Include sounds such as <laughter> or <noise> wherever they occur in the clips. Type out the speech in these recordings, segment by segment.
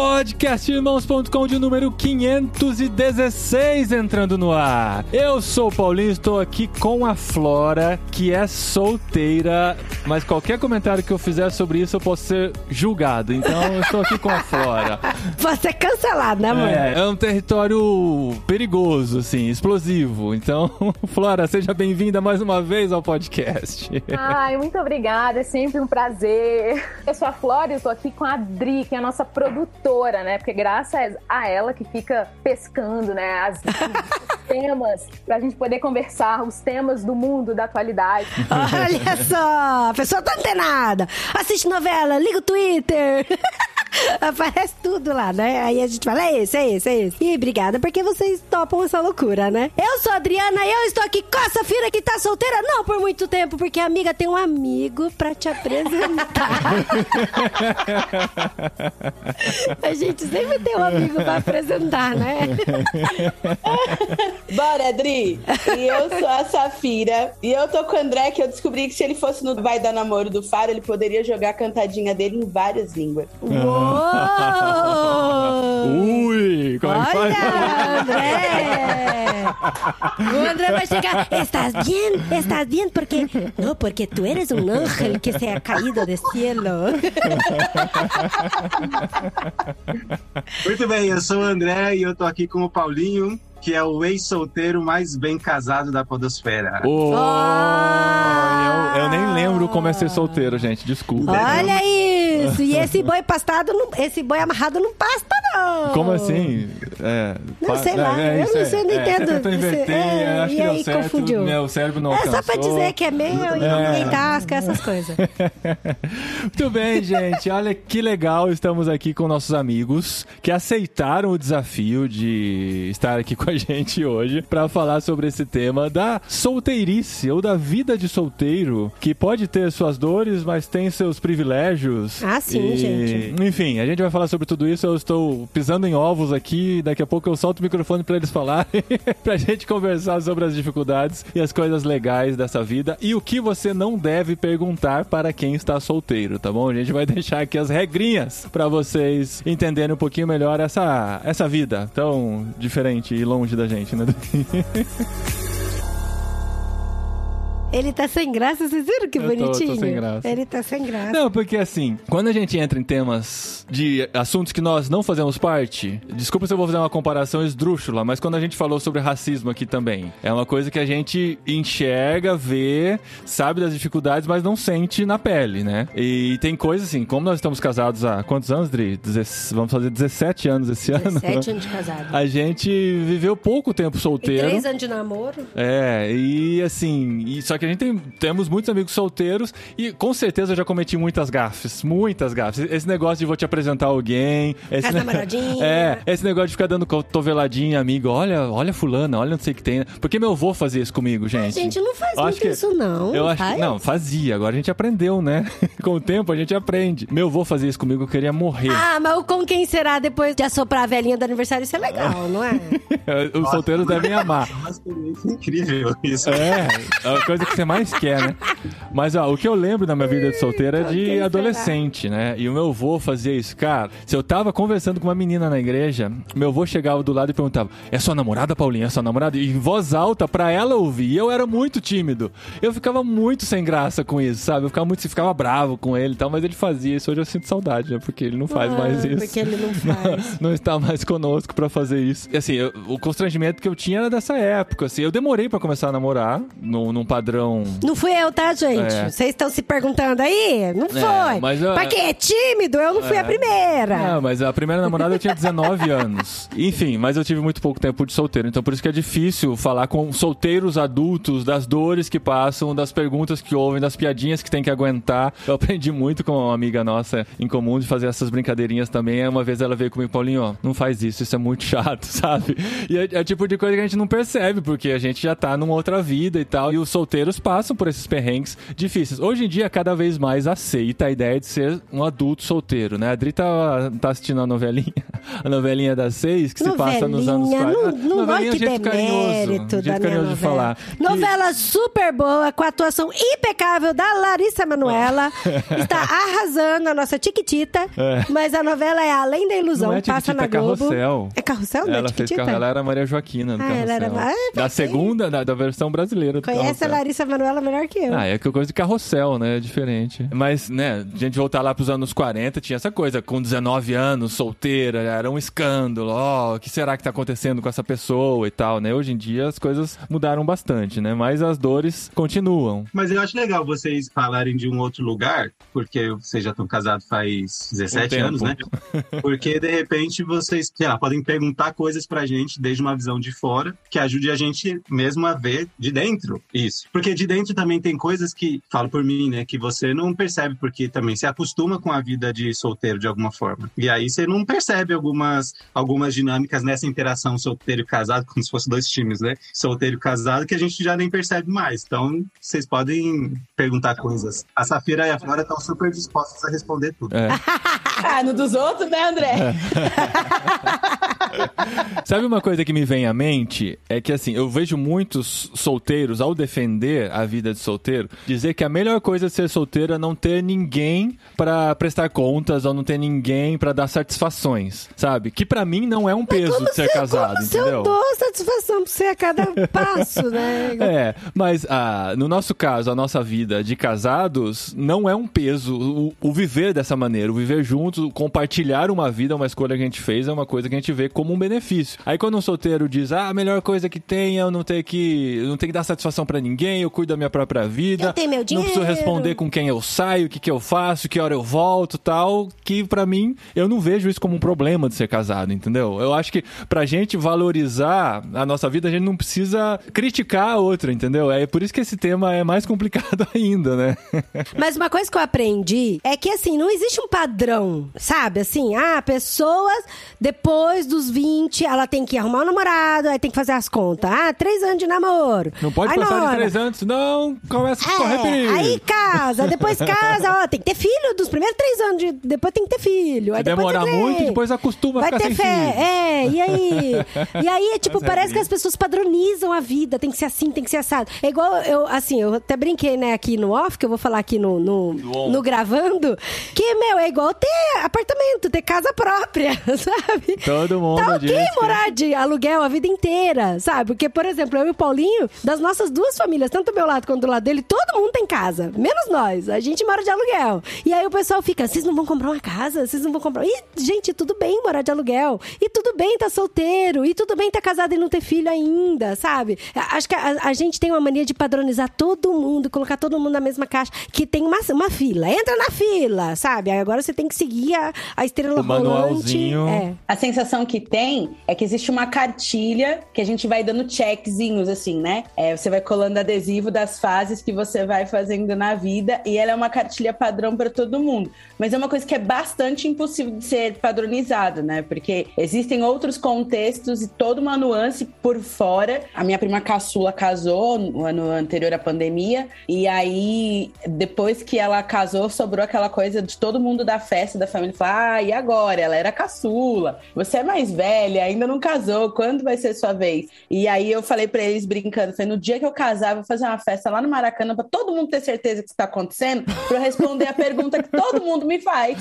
Podcastirmãos.com de número 516 entrando no ar. Eu sou o Paulinho, estou aqui com a Flora, que é solteira, mas qualquer comentário que eu fizer sobre isso eu posso ser julgado. Então eu estou aqui com a Flora. <laughs> Você é cancelado, né, amor? É, é um território perigoso, assim, explosivo. Então, <laughs> Flora, seja bem-vinda mais uma vez ao podcast. Ai, muito obrigada, é sempre um prazer. Eu sou a Flora e eu tô aqui com a Adri, que é a nossa produtora, né? Porque graças a ela que fica pescando, né, as, os <laughs> temas, pra gente poder conversar, os temas do mundo, da atualidade. Olha só, a pessoa tá antenada. Assiste novela, liga o Twitter. <laughs> Aparece tudo lá, né? Aí a gente fala, é esse, é esse, é esse. E obrigada porque vocês topam essa loucura, né? Eu sou a Adriana e eu estou aqui com a Safira que tá solteira, não por muito tempo, porque a amiga tem um amigo pra te apresentar. <laughs> a gente sempre tem um amigo pra apresentar, né? <laughs> Bora, Adri! E eu sou a Safira. E eu tô com o André, que eu descobri que se ele fosse no Vai Dar Namoro do Faro, ele poderia jogar a cantadinha dele em várias línguas. Uou! Ui, como é que faz? Olha, André! O André vai chegar. ¿Estás bien? ¿Estás bien? Porque no, porque tú eres un ángel que se ha caído del cielo. <laughs> Muito bem, eu sou o André e eu tô aqui com o Paulinho, que é o ex-solteiro mais bem casado da podosfera. Oh, Ah! eu, eu nem lembro como é ser solteiro, gente. Desculpa. Olha isso! E esse boi pastado, não, esse boi amarrado não pasta, não. Como assim? É, Não sei lá, eu isso não sei, não é, entendo. Você- inverter, é, eu acho e que aí, certo, confundiu. meu cérebro não É alcançou. só pra dizer que é meu e É. ninguém tasca, essas coisas. <laughs> Muito bem, gente. Olha que legal. Estamos aqui com nossos amigos que aceitaram o desafio de estar aqui com a gente hoje para falar sobre esse tema da solteirice ou da vida de solteiro, que pode ter suas dores, mas tem seus privilégios. Ah, sim, E, gente. Enfim, a gente vai falar sobre tudo isso. Eu estou pisando em ovos aqui. Daqui a pouco eu solto o microfone para eles falarem, <laughs> pra gente conversar sobre as dificuldades e as coisas legais dessa vida e o que você não deve perguntar para quem está solteiro, tá bom? A gente vai <laughs> deixar aqui as regrinhas para vocês entenderem um pouquinho melhor essa, essa vida tão diferente e longe da gente, né? <laughs> Ele tá sem graça, vocês viram que Eu tô- tô bonitinho? sem graça. Ele tá sem graça. Não, porque assim, quando a gente entra em temas de assuntos que nós não fazemos parte, desculpa se eu vou fazer uma comparação esdrúxula, mas quando a gente falou sobre racismo aqui também, é uma coisa que a gente enxerga, vê, sabe das dificuldades, mas não sente na pele, né? E tem coisas assim, como nós estamos casados há quantos anos, Dri? Vamos fazer 17 anos esse ano. 17 <laughs> anos de casado. A gente viveu pouco tempo E solteiro. três anos de namoro. É, e assim, e- só que a gente tem, temos muitos amigos solteiros e com certeza eu já cometi muitas gafes, muitas gafes. Esse negócio de vou te apresentar alguém, esse ne-. <laughs> É, esse negócio de ficar dando cotoveladinha, amigo, olha, olha fulana, olha não sei o que tem. Porque meu avô fazia isso comigo, gente. Gente, não faz Eu muito que- isso, não. Eu acho faz? que, não, fazia, agora a gente aprendeu, né? <laughs> com o tempo a gente aprende. Meu avô fazia isso comigo, eu queria morrer. Ah, mas com quem será depois de assoprar a velhinha do aniversário? Isso é legal, <laughs> não é? Os solteiros devem amar. É uma experiência incrível isso. É, é a coisa que você mais quer, né? Mas ó, o que eu lembro da minha vida de solteira é de adolescente, né? E o meu avô fazia isso. Cara, se eu tava conversando com uma menina na igreja, meu avô chegava do lado e perguntava: É sua namorada, Paulinha? É sua namorada? E em voz alta pra ela ouvir. E eu era muito tímido. Eu ficava muito sem graça com isso, sabe? Eu ficava muito, ficava bravo com ele e tal, mas ele fazia isso. Hoje eu sinto saudade, né? Porque ele não faz Ah, mais isso. Porque ele não <laughs> faz. não está mais conosco pra fazer isso. E assim, eu- o constrangimento que eu tinha era dessa época, assim. Eu demorei pra começar a namorar, num, num padrão... Não fui eu, tá, gente? É. Vocês estão se perguntando aí? Não foi. mas eu- Pra quem é tímido, eu não fui a primeira. Ah, mas a primeira namorada eu tinha 19 <laughs> anos. Enfim, mas eu tive muito pouco tempo de solteiro, então por isso que é difícil falar com solteiros adultos das dores que passam, das perguntas que ouvem, das piadinhas que tem que aguentar. Eu aprendi muito com uma amiga nossa em comum de fazer essas brincadeirinhas também. Uma vez ela veio comigo, Paulinho, ó, não faz isso, isso é muito chato, <laughs> sabe? E é, é o tipo de coisa que a gente não percebe, porque a gente já tá numa outra vida e tal. E os solteiros solteiros passam por esses perrengues difíceis. Hoje em dia, cada vez mais aceita a ideia de ser um adulto solteiro, né? A Adri tá, tá assistindo a novelinha, a novelinha das seis, que se passa nos anos Novelinha, 40. Não, não novelinha é um jeito carinhoso, um jeito carinhoso novela. de falar. Que- Novela super boa, com a atuação impecável da Larissa Manoela. <laughs> Está arrasando a nossa Tiquitita. É. Mas a novela é Além da Ilusão, Não é passa na é Globo. Carrossel. É Carrossel, não é Ela fez Tiquitita? carro, ela era Maria Joaquina do Ah, ela era- Carrossel. Ah, da segunda, da, da versão brasileira do Conhece a Carrossel. Larissa Manoela melhor que eu. Ah, é que coisa de carrossel, né? É diferente. Mas, né, a gente voltar lá pros anos 40, tinha essa coisa, com 19 anos, solteira, era um escândalo. Ó, o que será que tá acontecendo com essa pessoa e tal, né? Hoje em dia as coisas mudaram bastante, né? Mas as dores continuam. Mas eu acho legal vocês falarem de um outro lugar, porque vocês já estão casados faz 17 tempo. anos, né? <laughs> Porque de repente vocês, sei lá, podem perguntar coisas pra gente desde uma visão de fora, que ajude a gente mesmo a ver de dentro isso. Porque de dentro também tem coisas que, falo por mim, né, que você não percebe, porque também se acostuma com a vida de solteiro de alguma forma. E aí você não percebe algumas, algumas dinâmicas nessa interação solteiro e casado, como se fosse dois times, né? Solteiro e casado, que a gente já nem percebe mais. Então, vocês podem perguntar coisas. A Safira e a Flora estão super dispostas a responder tudo. É. <laughs> Ah, no dos outros, né, André? <laughs> <laughs> Sabe uma coisa que me vem à mente? É que assim, eu vejo muitos solteiros, ao defender a vida de solteiro, dizer que a melhor coisa de ser solteiro é não ter ninguém pra prestar contas ou não ter ninguém pra dar satisfações, sabe? Que pra mim não é um peso de ser se- casado, como se entendeu? eu dou satisfação pra você a cada <laughs> passo, né? É, mas ah, no nosso caso, a nossa vida de casados não é um peso. O, o viver dessa maneira, o viver juntos, o compartilhar uma vida, uma escolha que a gente fez, é uma coisa que a gente vê como um benefício. Aí quando um solteiro diz, ah, a melhor coisa que tem é eu não ter que, eu não ter que dar satisfação pra ninguém, eu cuido da minha própria vida. Eu tenho meu Não preciso dinheiro." responder com quem eu saio, o que, que eu faço, que hora eu volto, tal. Que pra mim, eu não vejo isso como um problema de ser casado, entendeu? Eu acho que pra gente valorizar a nossa vida, a gente não precisa criticar a outra, entendeu? É por isso que esse tema é mais complicado <laughs> ainda, né? Mas uma coisa que eu aprendi é que, assim, não existe um padrão, sabe? Assim, ah, pessoas, depois dos 20, ela tem que arrumar um namorado, aí tem que fazer as contas. Ah, três anos de namoro. Não pode Aí passar de hora- três anos, senão começa a correr É, perigo. aí casa, depois casa, ó, tem que ter filho dos primeiros três anos, de, depois tem que ter filho. Se aí depois demorar tem que ter- muito, depois acostuma a Vai ficar ter sem fé, filho. é, e aí? E aí, <laughs> tipo, Mas é parece que isso. as pessoas padronizam a vida, tem que ser assim, tem que ser assado. É igual, eu, assim, eu até brinquei, né, aqui no off, que eu vou falar aqui no, no, No no gravando, que, meu, é igual ter apartamento, ter casa própria, <laughs> sabe? Todo mundo Tá ok morar de aluguel a vida inteira, sabe? Porque, por exemplo, eu e o Paulinho, das nossas duas famílias, tanto do meu lado quanto do lado dele, todo mundo tem casa, menos nós. A gente mora de aluguel. E aí o pessoal fica, vocês não vão comprar uma casa? Vocês não vão comprar... E, gente, tudo bem morar de aluguel. E tudo bem tá solteiro. E tudo bem tá casado e não ter filho ainda, sabe? Acho que a, a gente tem uma mania de padronizar todo mundo, colocar todo mundo na mesma caixa, que tem uma, uma fila. Entra na fila, sabe? Agora você tem que seguir a, a estrela O manualzinho. rolante. É. A sensação que tem é que existe uma cartilha que a gente vai dando checkzinhos, assim, né? É, você vai colando adesivo das fases que você vai fazendo na vida e ela é uma cartilha padrão para todo mundo. Mas é uma coisa que é bastante impossível de ser padronizado, né? Porque existem outros contextos e toda uma nuance por fora. A minha prima caçula casou no ano anterior à pandemia e aí depois que ela casou sobrou aquela coisa de todo mundo da festa da família falar: "Ah, e agora? Ela era caçula. Você é mais velha, ainda não casou. Quando vai ser sua vez?" E aí eu falei pra eles brincando, falei: "No dia que eu casar, eu vou fazer uma festa lá no Maracanã pra todo mundo ter certeza que isso tá acontecendo, pra eu responder a pergunta que todo mundo me faz.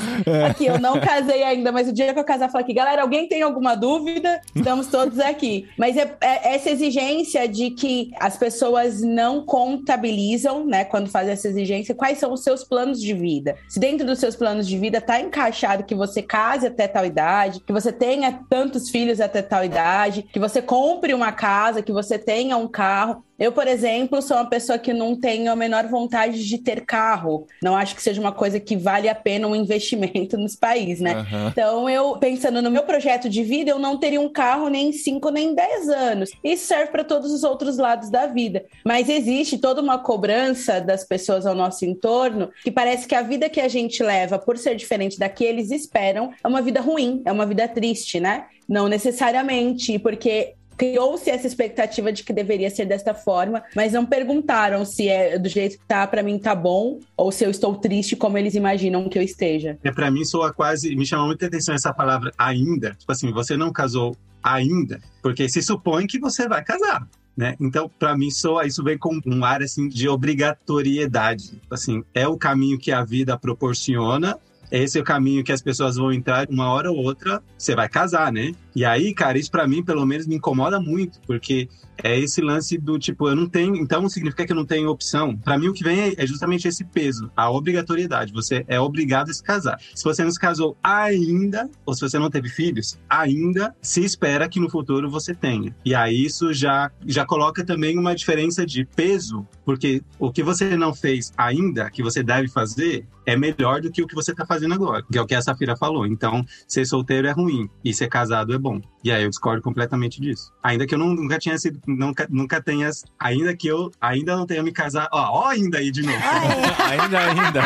Aqui, eu não casei ainda, mas o dia que eu casar, eu falo aqui, galera, alguém tem alguma dúvida? Estamos todos aqui. Mas é, é essa exigência de que as pessoas não contabilizam, né, quando fazem essa exigência, quais são os seus planos de vida. Se dentro dos seus planos de vida tá encaixado que você case até tal idade, que você tenha tantos filhos até tal idade, que você compre uma casa, que você tenha um carro. Eu, por exemplo, sou uma pessoa que não tenho a menor vontade de ter carro. Não acho que seja uma coisa que vale a pena um investimento <laughs> nos países, né? Aham. Então, eu, pensando no meu projeto de vida, eu não teria um carro nem em 5 nem 10 anos. Isso serve para todos os outros lados da vida. Mas existe toda uma cobrança das pessoas ao nosso entorno que parece que a vida que a gente leva, por ser diferente da que eles esperam, é uma vida ruim, é uma vida triste, né? Não necessariamente, porque criou-se essa expectativa de que deveria ser desta forma, mas não perguntaram se é do jeito que tá, para mim tá bom, ou se eu estou triste como eles imaginam que eu esteja. É, pra mim soa quase. Me chama muita atenção essa palavra ainda. Tipo assim, você não casou ainda, porque se supõe que você vai casar. Né? Então, para mim, soa, isso vem com um ar assim de obrigatoriedade. Assim, é o caminho que a vida proporciona, esse é o caminho que as pessoas vão entrar uma hora ou outra, você vai casar, né? E aí, cara, isso para mim, pelo menos, me incomoda muito, porque é esse lance do tipo, eu não tenho, então significa que eu não tenho opção. Para mim, o que vem é justamente esse peso, a obrigatoriedade. Você é obrigado a se casar. Se você não se casou ainda, ou se você não teve filhos, ainda se espera que no futuro você tenha. E aí isso já, já coloca também uma diferença de peso, porque o que você não fez ainda, que você deve fazer, é melhor do que o que você tá fazendo agora, que é o que a Safira falou. Então, ser solteiro é ruim e ser casado é bom. E aí eu discordo completamente disso. Ainda que eu não, nunca tinha sido, nunca, nunca tenha, ainda que eu ainda não tenha me casado, ó, ó ainda aí de novo. <laughs> ainda, ainda.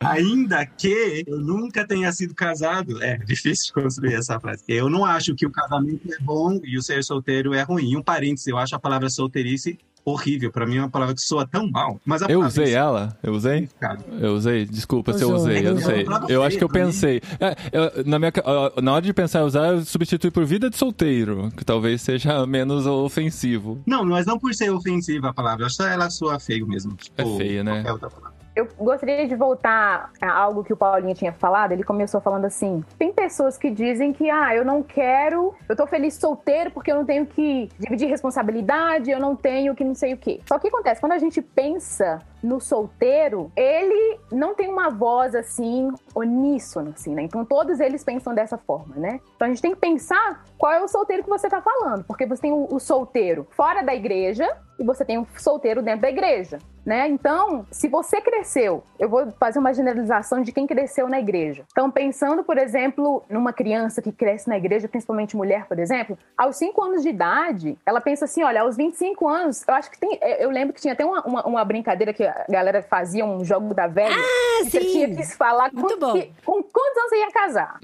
<laughs> ainda que eu nunca tenha sido casado, é difícil construir essa frase. Eu não acho que o casamento é bom e o ser solteiro é ruim. Um parênteses, eu acho a palavra solteirice horrível. Pra mim é uma palavra que soa tão mal. Mas a Eu usei ela? Eu usei? Cara, Eu usei, desculpa se eu usei, eu não É sei. é Eu acho que eu pensei. É, eu- na, minha, na hora de pensar em usar, eu substitui por vida de solteiro, que talvez seja <laughs> menos ofensivo. Não, mas não por ser ofensiva a palavra, eu acho que ela soa feio mesmo. Tipo, É feia, né? qualquer outra palavra. Eu gostaria de voltar a algo que o Paulinho tinha falado. Ele começou falando assim: tem pessoas que dizem que, ah, eu não quero, eu tô feliz solteiro porque eu não tenho que dividir responsabilidade, eu não tenho que não sei o quê. Só que acontece, quando a gente pensa no solteiro, ele não tem uma voz assim, uníssona, assim, né? Então todos eles pensam dessa forma, né? Então a gente tem que pensar qual é o solteiro que você tá falando, porque você tem o, o solteiro fora da igreja e você tem o solteiro dentro da igreja, né? Então, se você cresceu, eu vou fazer uma generalização de quem cresceu na igreja. Então, pensando, por exemplo, numa criança que cresce na igreja, principalmente mulher, por exemplo, aos 5 anos de idade, ela pensa assim: olha, aos 25 anos, eu acho que tem. Eu lembro que tinha até uma, uma, uma brincadeira que a galera fazia, um jogo da velha. Ah, que você sim. tinha que se falar com, Muito bom. que- com quantos anos você ia casar.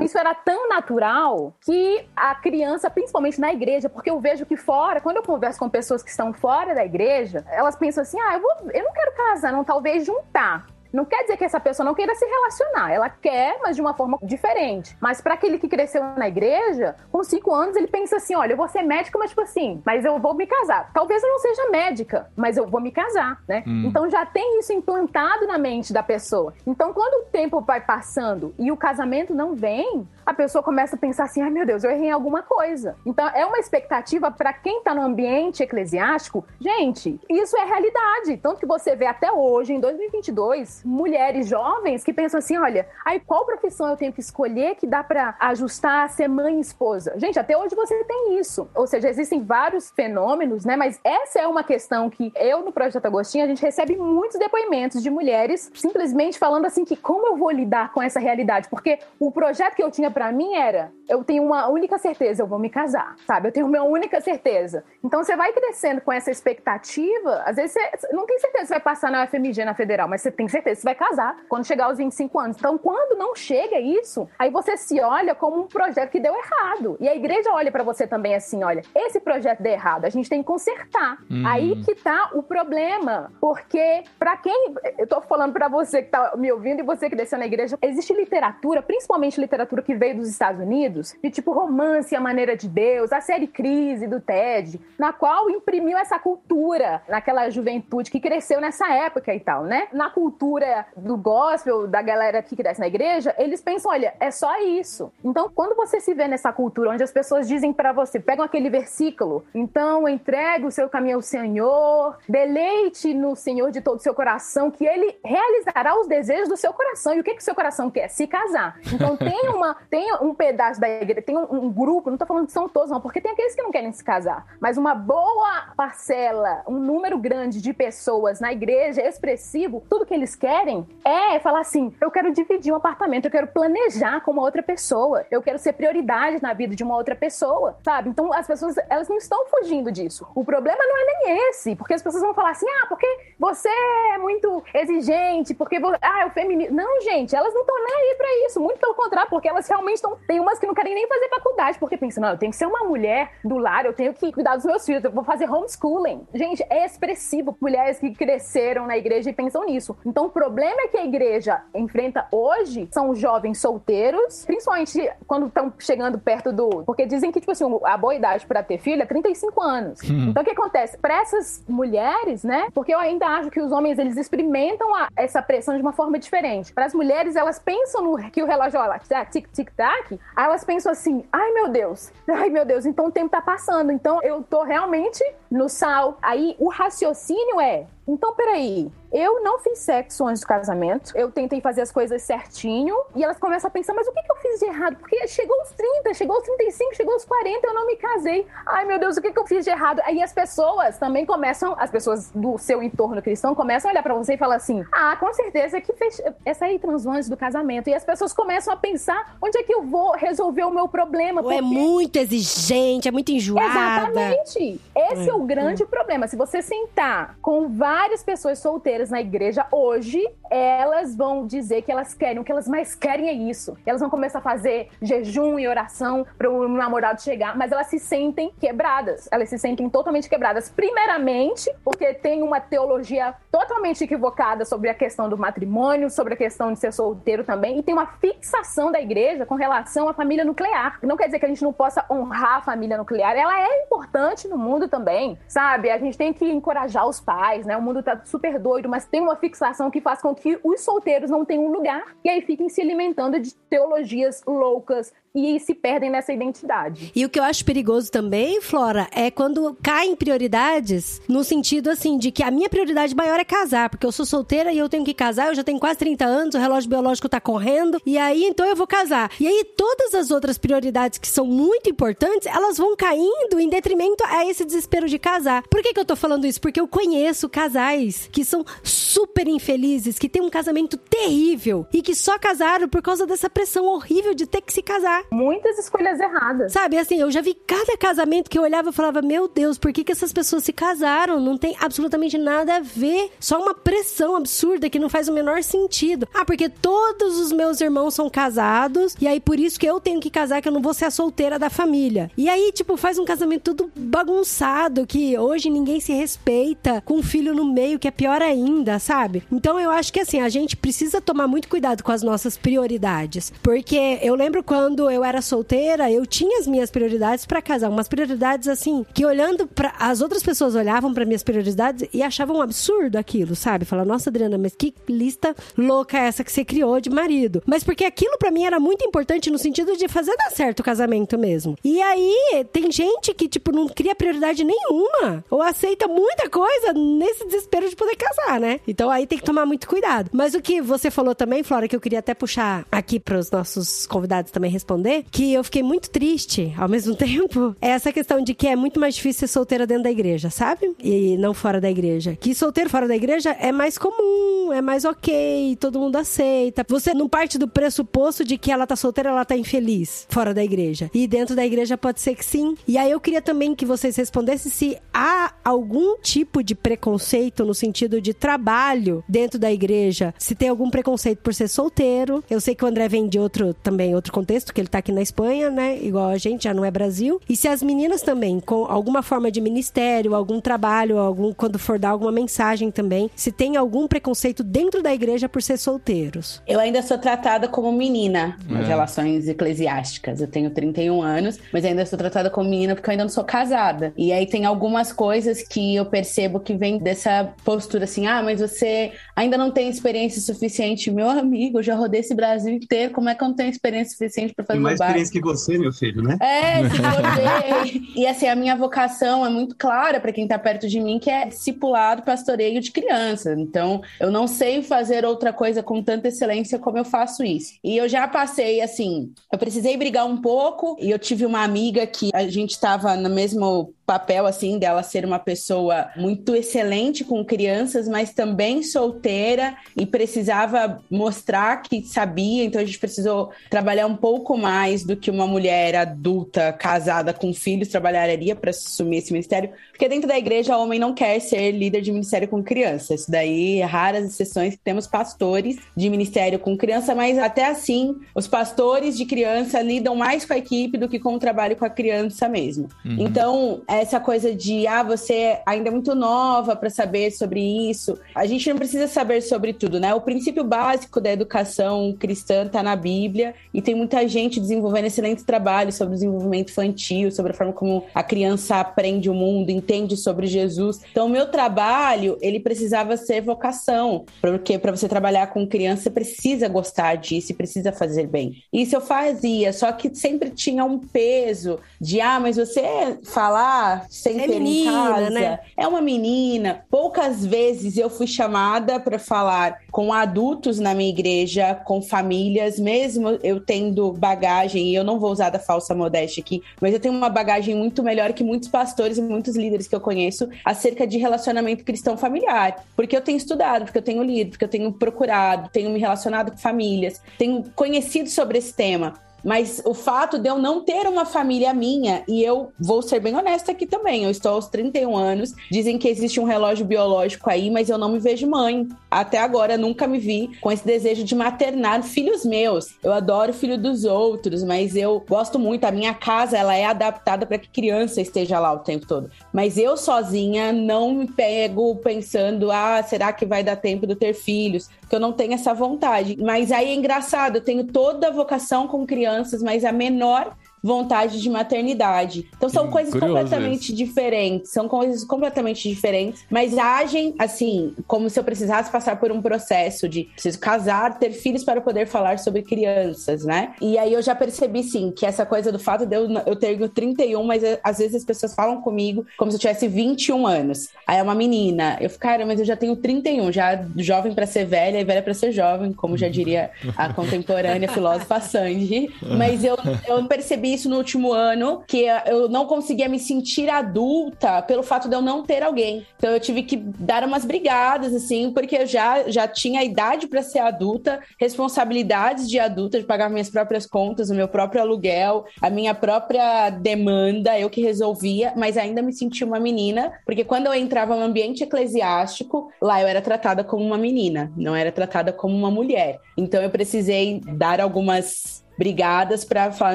É. Isso era tão natural que a criança, principalmente na igreja, porque eu vejo que fora, quando eu converso com pessoas que estão fora da igreja, elas pensam assim: ah, eu, vou, eu não quero casar, não, talvez juntar. Não quer dizer que essa pessoa não queira se relacionar. Ela quer, mas de uma forma diferente. Mas para aquele que cresceu na igreja, com cinco anos, ele pensa assim: olha, eu vou ser médica, mas tipo assim, mas eu vou me casar. Talvez eu não seja médica, mas eu vou me casar, né? Hum. Então já tem isso implantado na mente da pessoa. Então, quando o tempo vai passando e o casamento não vem, a pessoa começa a pensar assim: ai meu Deus, eu errei em alguma coisa. Então, é uma expectativa para quem tá no ambiente eclesiástico. Gente, isso é realidade. Tanto que você vê até hoje, em 2022, mulheres jovens que pensam assim: olha, aí qual profissão eu tenho que escolher que dá para ajustar a ser mãe e esposa? Gente, até hoje você tem isso. Ou seja, existem vários fenômenos, né? Mas essa é uma questão que eu, no Projeto Agostinho, a gente recebe muitos depoimentos de mulheres simplesmente falando assim que como eu vou lidar com essa realidade? Porque o projeto que eu tinha para mim era eu tenho uma única certeza, eu vou me casar, sabe? Eu tenho uma única certeza. Então você vai crescendo com essa expectativa, às vezes você não tem certeza se vai passar na UFMG, na federal, mas você tem certeza que você vai casar quando chegar aos 25 anos. Então quando não chega isso, aí você se olha como um projeto que deu errado. E a igreja olha para você também assim, olha, esse projeto deu errado, a gente tem que consertar. Uhum. Aí que tá o problema, porque para quem eu tô falando para você que tá me ouvindo e você que desceu na igreja, existe literatura, principalmente literatura que veio dos Estados Unidos, de tipo romance a maneira de Deus, a série Crise do Ted, na qual imprimiu essa cultura naquela juventude que cresceu nessa época e tal, né? Na cultura do gospel, da galera que cresce na igreja, eles pensam, olha, é só isso. Então, quando você se vê nessa cultura onde as pessoas dizem para você, pegam aquele versículo, então entregue o seu caminho ao Senhor, deleite no Senhor de todo o seu coração, que ele realizará os desejos do seu coração. E o que que o seu coração quer? Se casar. Então tem uma tem um pedaço da igreja, tem um, um grupo, não tô falando que são todos não, porque tem aqueles que não querem se casar, mas uma boa parcela, um número grande de pessoas na igreja expressivo, tudo que eles querem é falar assim: eu quero dividir um apartamento, eu quero planejar com uma outra pessoa, eu quero ser prioridade na vida de uma outra pessoa, sabe? Então as pessoas, elas não estão fugindo disso. O problema não é nem esse, porque as pessoas vão falar assim: ah, porque você é muito exigente, porque ah, é o feminismo. Não, gente, elas não estão nem aí pra isso, muito pelo contrário, porque elas realmente estão. Tem umas que não não querem nem fazer faculdade, porque pensam, não, eu tenho que ser uma mulher do lar, eu tenho que cuidar dos meus filhos, eu vou fazer homeschooling. Gente, é expressivo mulheres que cresceram na igreja e pensam nisso. Então, o problema é que a igreja enfrenta hoje são jovens solteiros, principalmente quando estão chegando perto do. Porque dizem que, tipo assim, a boa idade para ter filho é 35 anos. Então, o que acontece? Para essas mulheres, né? Porque eu ainda acho que os homens eles experimentam a- essa pressão de uma forma diferente. Para as mulheres, elas pensam no que o relógio olha, tic tic tic tac, aí pensam assim: "Ai meu Deus. Ai meu Deus, então o tempo tá passando. Então eu tô realmente no sal". Aí o raciocínio é: então, peraí, eu não fiz sexo antes do casamento, eu tentei fazer as coisas certinho, e elas começam a pensar, mas o que, que eu fiz de errado? Porque chegou aos 30, chegou aos 35, chegou aos 40, eu não me casei. Ai, meu Deus, o que, que eu fiz de errado? Aí as pessoas também começam, as pessoas do seu entorno cristão começam a olhar pra você e falar assim, ah, com certeza que fez, essa aí transou antes do casamento. E as pessoas começam a pensar, onde é que eu vou resolver o meu problema? É Porque- muito exigente, é muito enjoada. Exatamente. Esse é, o grande problema. Se você sentar com várias pessoas solteiras na igreja hoje, elas vão dizer que elas querem, o que elas mais querem é isso. Elas vão começar a fazer jejum e oração para o namorado chegar, mas elas se sentem quebradas. Elas se sentem totalmente quebradas. Primeiramente, porque tem uma teologia totalmente equivocada sobre a questão do matrimônio, sobre a questão de ser solteiro também, e tem uma fixação da igreja com relação à família nuclear. Não quer dizer que a gente não possa honrar a família nuclear, ela é importante no mundo também, sabe? A gente tem que encorajar os pais, né? Mundo tá super doido, mas tem uma fixação que faz com que os solteiros não tenham um lugar. E aí fiquem se alimentando de teologias loucas e se perdem nessa identidade. E o que eu acho perigoso também, Flora, é quando caem prioridades no sentido assim de que a minha prioridade maior é casar, porque eu sou solteira e eu tenho que casar, eu já tenho quase 30 anos, o relógio biológico tá correndo, e aí então eu vou casar. E aí todas as outras prioridades que são muito importantes, elas vão caindo em detrimento a esse desespero de casar. Por que, que eu tô falando isso? Porque eu conheço casais que são super infelizes, que têm um casamento terrível e que só casaram por causa dessa pressão horrível de ter que se casar. Muitas escolhas erradas. Sabe, assim, eu já vi cada casamento que eu olhava e falava, meu Deus, por que, que essas pessoas se casaram? Não tem absolutamente nada a ver. Só uma pressão absurda que não faz o menor sentido. Ah, porque todos os meus irmãos são casados, e aí por isso que eu tenho que casar, que eu não vou ser a solteira da família. E aí, tipo, faz um casamento tudo bagunçado, que hoje ninguém se respeita, com um filho no meio, que é pior ainda, sabe? Então eu acho que assim, a gente precisa tomar muito cuidado com as nossas prioridades. Porque eu lembro quando eu era solteira, eu tinha as minhas prioridades pra casar. Umas prioridades assim, que olhando para As outras pessoas olhavam pra minhas prioridades e achavam um absurdo aquilo, sabe? Falavam, nossa, Adriana, mas que lista louca é essa que você criou de marido? Mas porque aquilo pra mim era muito importante no sentido de fazer dar certo o casamento mesmo. E aí, tem gente que, tipo, não cria prioridade nenhuma. Ou aceita muita coisa nesse desespero de poder casar, né? Então aí tem que tomar muito cuidado. Mas o que você falou também, Flora, que eu queria até puxar aqui pros nossos convidados também responder, que eu fiquei muito triste ao mesmo <laughs> tempo, é essa questão de que é muito mais difícil ser solteira dentro da igreja, sabe? E não fora da igreja. Que solteiro fora da igreja é mais comum, é mais ok, todo mundo aceita. Você não parte do pressuposto de que ela tá solteira, ela tá infeliz fora da igreja. E dentro da igreja pode ser que sim. E aí eu queria também que vocês respondessem se há algum tipo de preconceito no sentido de trabalho dentro da igreja, se tem algum preconceito por ser solteiro. Eu sei que o André vem de outro também, outro contexto, que ele tá aqui na Espanha, né? Igual a gente, já não é Brasil. E se as meninas também, com alguma forma de ministério, algum trabalho, algum quando for dar alguma mensagem também, se tem algum preconceito dentro da igreja por ser solteiros. Eu ainda sou tratada como menina nas relações eclesiásticas. Eu tenho 31 anos, mas ainda sou tratada como menina porque eu ainda não sou casada. E aí tem algumas coisas que eu percebo que vem dessa postura assim: ah, mas você ainda não tem experiência suficiente. Meu amigo, eu já rodei esse Brasil inteiro, como é que eu não tenho experiência suficiente para fazer Tem mais bobagem? experiência que você, meu filho, né? É, <laughs> se formei. e assim, a minha vocação é muito clara para quem tá perto de mim, que é discipulado, pastoreio de criança. Então, eu não sei fazer outra coisa com tanta excelência como eu faço isso. E eu já passei, assim, eu precisei brigar um pouco, e eu tive uma amiga que a gente tava no mesmo papel assim dela ser uma pessoa muito excelente com crianças, mas também solteira e precisava mostrar que sabia, então a gente precisou trabalhar um pouco mais do que uma mulher adulta casada com filhos trabalharia para assumir esse ministério, porque dentro da igreja o homem não quer ser líder de ministério com criança. Isso daí raras exceções que temos pastores de ministério com criança, mas até assim, os pastores de criança lidam mais com a equipe do que com o trabalho com a criança mesmo. Uhum. Então, essa coisa de, ah, você ainda é muito nova para saber sobre isso. A gente não precisa saber sobre tudo, né? O princípio básico da educação cristã está na Bíblia e tem muita gente desenvolvendo excelentes trabalhos sobre o desenvolvimento infantil, sobre a forma como a criança aprende o mundo, entende sobre Jesus. Então, o meu trabalho, ele precisava ser vocação, porque para você trabalhar com criança, você precisa gostar disso, precisa fazer bem. Isso eu fazia, só que sempre tinha um peso de, ah, mas você falar sem é ter menina, em casa. Né? É uma menina. Poucas vezes eu fui chamada para falar com adultos na minha igreja, com famílias, mesmo eu tendo bagagem, e eu não vou usar da falsa modéstia aqui, mas eu tenho uma bagagem muito melhor que muitos pastores e muitos líderes que eu conheço acerca de relacionamento cristão familiar. Porque eu tenho estudado, porque eu tenho lido, porque eu tenho procurado, tenho me relacionado com famílias, tenho conhecido sobre esse tema. Mas o fato de eu não ter uma família minha, e eu vou ser bem honesta aqui também, eu estou aos 31 anos, dizem que existe um relógio biológico aí, mas eu não me vejo mãe. Até agora nunca me vi com esse desejo de maternar filhos meus. Eu adoro filho dos outros, mas eu gosto muito. A minha casa ela é adaptada para que criança esteja lá o tempo todo. Mas eu sozinha não me pego pensando, ah, será que vai dar tempo de ter filhos? Que eu não tenho essa vontade. Mas aí é engraçado, eu tenho toda a vocação com crianças, mas a menor vontade de maternidade. Então são coisas completamente isso. diferentes, são coisas completamente diferentes, mas agem assim, como se eu precisasse passar por um processo de preciso casar, ter filhos para poder falar sobre crianças, né? E aí eu já percebi sim que essa coisa do fato de eu, eu ter 31, mas eh, às vezes as pessoas falam comigo como se eu tivesse 21 anos. Aí é uma menina, eu fico, cara, mas eu já tenho 31, já jovem para ser velha e velha para ser jovem, como já diria a contemporânea <laughs> filósofa Sandy. Mas eu, eu percebi isso no último ano, que eu não conseguia me sentir adulta pelo fato de eu não ter alguém. Então eu tive que dar umas brigadas, assim, porque eu já, já tinha a idade para ser adulta, responsabilidades de adulta, de pagar minhas próprias contas, o meu próprio aluguel, a minha própria demanda, eu que resolvia, mas ainda me sentia uma menina, porque quando eu entrava no ambiente eclesiástico, lá eu era tratada como uma menina, não era tratada como uma mulher. Então eu precisei dar algumas brigadas para falar: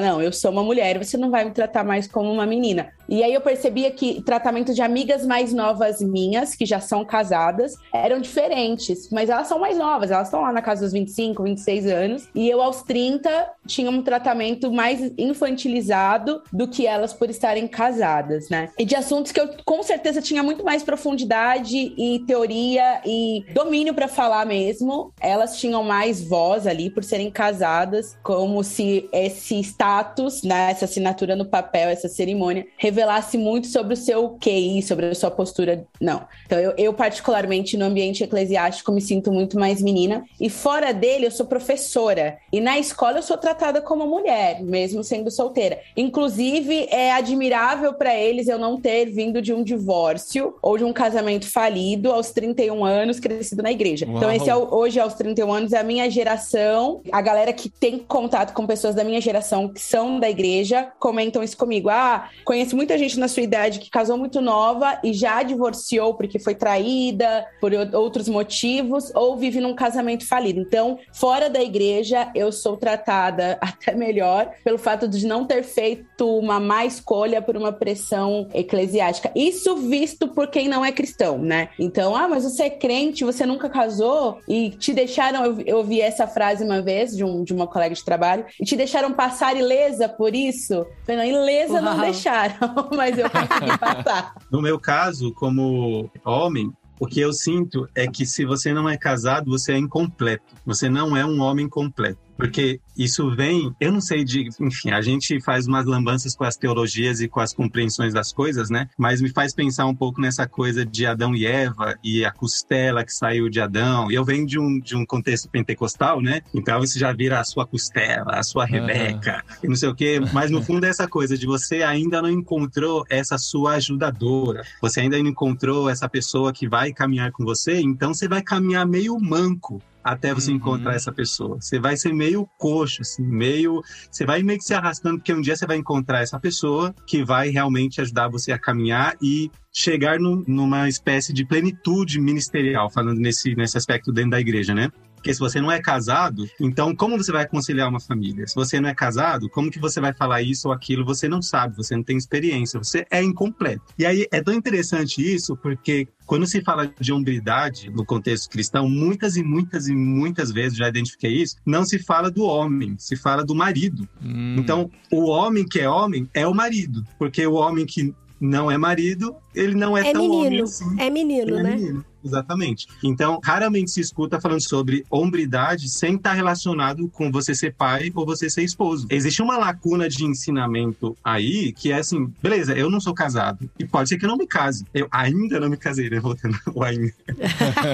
não, eu sou uma mulher, você não vai me tratar mais como uma menina. E aí eu percebia que tratamento de amigas mais novas minhas, que já são casadas, eram diferentes, mas elas são mais novas, elas estão lá na casa dos 25, 26 anos, e eu aos 30 tinha um tratamento mais infantilizado do que elas por estarem casadas, né? E de assuntos que eu com certeza tinha muito mais profundidade e teoria e domínio para falar mesmo, elas tinham mais voz ali por serem casadas, como se esse status, né, essa assinatura no papel, essa cerimônia, revelasse muito sobre o seu QI, sobre a sua postura. Não. Então, eu, eu, particularmente, no ambiente eclesiástico, me sinto muito mais menina. E fora dele, eu sou professora. E na escola, eu sou tratada como mulher, mesmo sendo solteira. Inclusive, é admirável para eles eu não ter vindo de um divórcio ou de um casamento falido aos 31 anos, crescido na igreja. Uau. Então, esse é, hoje, aos 31 anos, é a minha geração, a galera que tem contato com pessoas da minha geração que são da igreja, comentam isso comigo. Ah, conheço muita gente na sua idade que casou muito nova e já divorciou porque foi traída por outros motivos ou vive num casamento falido. Então, fora da igreja, eu sou tratada <laughs> até melhor pelo fato de não ter feito uma má escolha por uma pressão eclesiástica. Isso visto por quem não é cristão, né? Então, ah, mas você é crente, você nunca casou e te deixaram. Eu, eu ouvi essa frase uma vez de, um, de uma colega de trabalho e te deixaram passar ilesa por isso? Falei, não, ilesa Uau. não deixaram, <laughs> mas eu consegui passar. No meu caso, como homem, o que eu sinto é que se você não é casado, você é incompleto. Você não é um homem completo. Porque isso vem, eu não sei de, enfim, a gente faz umas lambanças com as teologias e com as compreensões das coisas, né? Mas me faz pensar um pouco nessa coisa de Adão e Eva e a costela que saiu de Adão. Eu venho de um, de um contexto pentecostal, né? Então você já vira a sua costela, a sua Rebeca, e não sei o quê. Mas no fundo é essa coisa de você ainda não encontrou essa sua ajudadora. Você ainda não encontrou essa pessoa que vai caminhar com você, então você vai caminhar meio manco até você Uhum. encontrar essa pessoa. Você vai ser meio coxo, assim, meio. Você vai meio que se arrastando, porque um dia você vai encontrar essa pessoa que vai realmente ajudar você a caminhar e chegar num- numa espécie de plenitude ministerial, falando nesse, nesse aspecto dentro da igreja, né? Porque se você não é casado, então como você vai conciliar uma família? Se você não é casado, como que você vai falar isso ou aquilo? Você não sabe, você não tem experiência, você é incompleto. E aí é tão interessante isso, porque quando se fala de hombridade no contexto cristão, muitas e muitas e muitas vezes já identifiquei isso, não se fala do homem, se fala do marido. Hum. Então, o homem que é homem é o marido, porque o homem que não é marido, ele não é, É tão homem menino. assim. É menino, é né? menino, Exatamente. Então, raramente se escuta falando sobre hombridade sem estar relacionado com você ser pai ou você ser esposo. Existe uma lacuna de ensinamento aí que é assim, beleza, eu não sou casado e pode ser que eu não me case. Eu ainda não me casei, né? Voltando <laughs> ainda.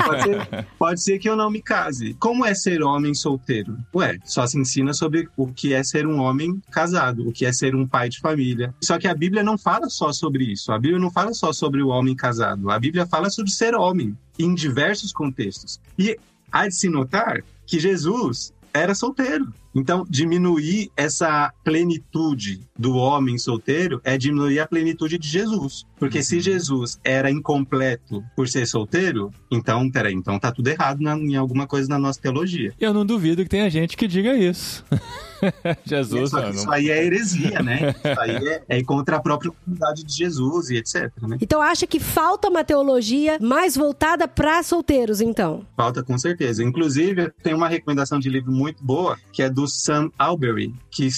pode, ser, pode ser que eu não me case. Como é ser homem solteiro? Ué, só se ensina sobre o que é ser um homem casado, o que é ser um pai de família. Só que a Bíblia não fala só sobre isso. A Bíblia não fala só sobre o homem casado. A Bíblia fala sobre ser homem em diversos contextos. E há de se notar que Jesus era solteiro. Então, diminuir essa plenitude do homem solteiro é diminuir a plenitude de Jesus. Porque se Jesus era incompleto por ser solteiro, então, peraí, então tá tudo errado na- em alguma coisa na nossa teologia. Eu não duvido que tenha gente que diga isso. <laughs> Jesus, que não, isso não- aí é heresia, né? Isso aí é, é contra a própria comunidade de Jesus e etc, né? Então acha que falta uma teologia mais voltada para solteiros, então? Falta com certeza. Inclusive, tem uma recomendação de livro muito boa, que é do Sam Alberry, que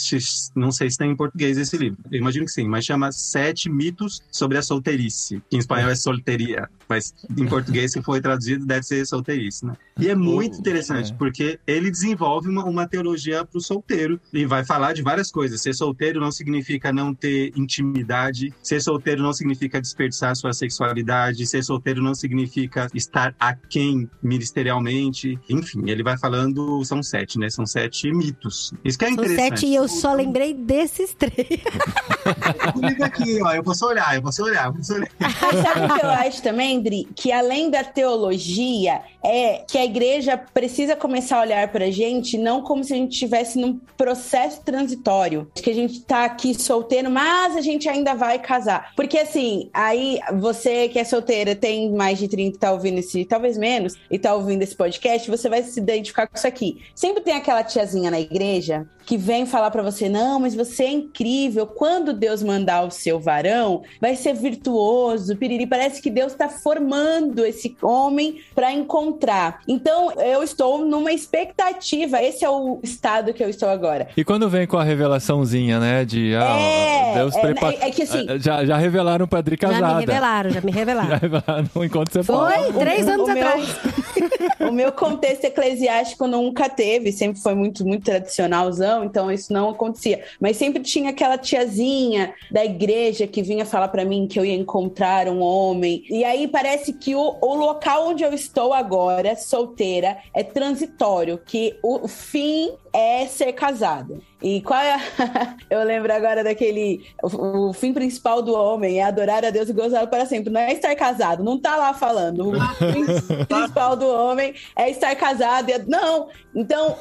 não sei se tem em português esse livro. Eu imagino que sim, mas chama Sete Mitos sobre a Solteirice. Que em espanhol é solteria, mas em português, se foi traduzido, deve ser solteirice, né? E é muito Oh, interessante, é. porque ele desenvolve uma, uma teologia para o solteiro e vai falar de várias coisas. Ser solteiro não significa não ter intimidade, ser solteiro não significa desperdiçar sua sexualidade, ser solteiro não significa estar aquém ministerialmente. Enfim, ele vai falando, são sete, né? São sete mitos. Isso que é São interessante. sete e eu só lembrei desses três. <laughs> Comigo aqui, ó, eu posso olhar, eu posso olhar, eu posso olhar. <laughs> Sabe o que eu acho também, Dri? Que além da teologia, é que a igreja precisa começar a olhar pra gente não como se a gente estivesse num processo transitório. Que a gente tá aqui solteiro, mas a gente ainda vai casar. Porque assim, aí você que é solteira, tem mais de 30 e tá ouvindo esse, talvez menos, e tá ouvindo esse podcast, você vai se identificar com isso aqui. Sempre tem aquela tiazinha na igreja que vem falar pra você: não, mas você é incrível. Quando Deus mandar o seu varão, vai ser virtuoso, piriri. Parece que Deus tá formando esse homem pra encontrar. Então, eu estou numa expectativa. Esse é o estado que eu estou agora. E quando vem com a revelaçãozinha, né? De ah, É, Deus é, prepara. é que assim- Já, já revelaram pra Adri Já casada. me revelaram, já me <laughs> Já revelaram. revelaram enquanto você Foi três o anos meu- atrás. <laughs> O meu contexto eclesiástico nunca teve, sempre foi muito, muito tradicionalzão, então isso não acontecia. Mas sempre tinha aquela tiazinha da igreja que vinha falar pra mim que eu ia encontrar um homem. E aí parece que o, o local onde eu estou agora, solteira, é transitório, que o fim é ser casado. E qual é a... <laughs> Eu lembro agora daquele... O, o fim principal do homem é adorar a Deus e gozá-lo para sempre. Não é estar casado, não tá lá falando. O fim <laughs> principal do homem é estar casado. Não! Então,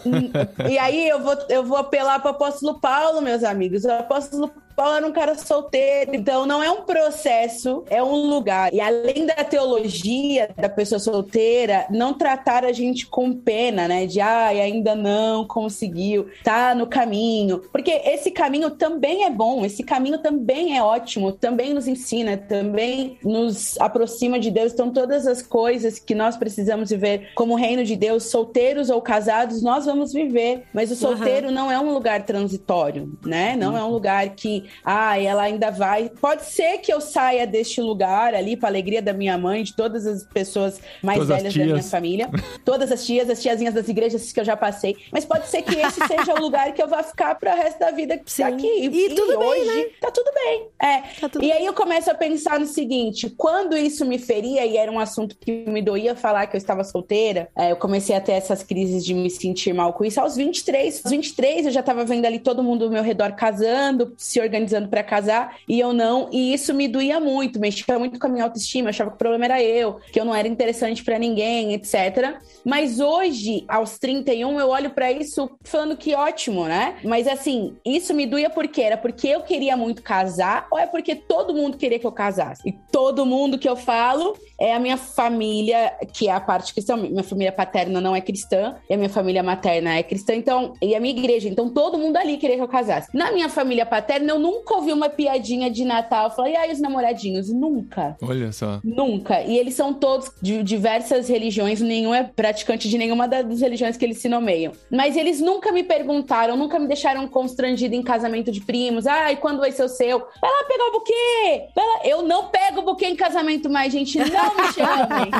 e aí eu vou, eu vou apelar para o apóstolo Paulo, meus amigos. O apóstolo Paulo era um cara solteiro, então não é um processo, é um lugar. E além da teologia da pessoa solteira, não tratar a gente com pena, né? De ai, ainda não conseguiu, tá no caminho. Porque esse caminho também é bom, esse caminho também é ótimo, também nos ensina, também nos aproxima de Deus. Então, todas as coisas que nós precisamos viver como reino de Deus, solteiros ou casados, nós vamos viver. Mas o solteiro não é um lugar transitório, né? Não é um lugar que, ah, ela ainda vai. Pode ser que eu saia deste lugar ali para alegria da minha mãe, de todas as pessoas mais Todas as velhas da minha família, todas as tias, as tiazinhas das igrejas que eu já passei. Mas pode ser que esse <laughs> seja o lugar que eu vá ficar pro resto da vida Sim. aqui. E tudo bem, hoje né? tá tudo bem. É. Tá tudo e aí eu começo a pensar no seguinte: quando isso me feria, e era um assunto que me doía falar que eu estava solteira, é, eu comecei a ter essas crises de me sentir mal com isso aos 23. Aos 23 eu já tava vendo ali todo mundo ao meu redor casando, se organizando pra casar, e eu não. E isso me doía muito, mexia muito com a minha autoestima, eu achava que o problema era eu, que eu não era interessante pra ninguém, etc. Mas hoje, aos 31, eu olho pra isso falando que ótimo, né? Mas assim, isso me doía porque era porque eu queria muito casar ou é porque todo mundo queria que eu casasse? E todo mundo que eu falo é a minha família, que é a parte cristã. Minha família paterna não é cristã e a minha família materna é cristã, então, e a minha igreja. Então, todo mundo ali queria que eu casasse. Na minha família paterna, eu nunca ouvi uma piadinha de Natal. Falei, e aí, os namoradinhos? Nunca. Olha só. Nunca. E eles são todos de diversas religiões, nenhum é praticante de nenhuma das religiões que eles se nomeiam. Mas eles nunca me perguntaram, nunca me deixaram constrangida em casamento de primos. Ai, quando vai ser o seu? Vai lá pegar o buquê! Lá. Eu não pego buquê em casamento mais, gente. Não me <laughs> chamem.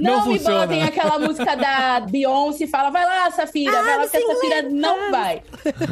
Não, Não me botem aquela música da Beyoncé e fala, vai lá, Safira, Ah, vai lá que a Safira lembra. não vai.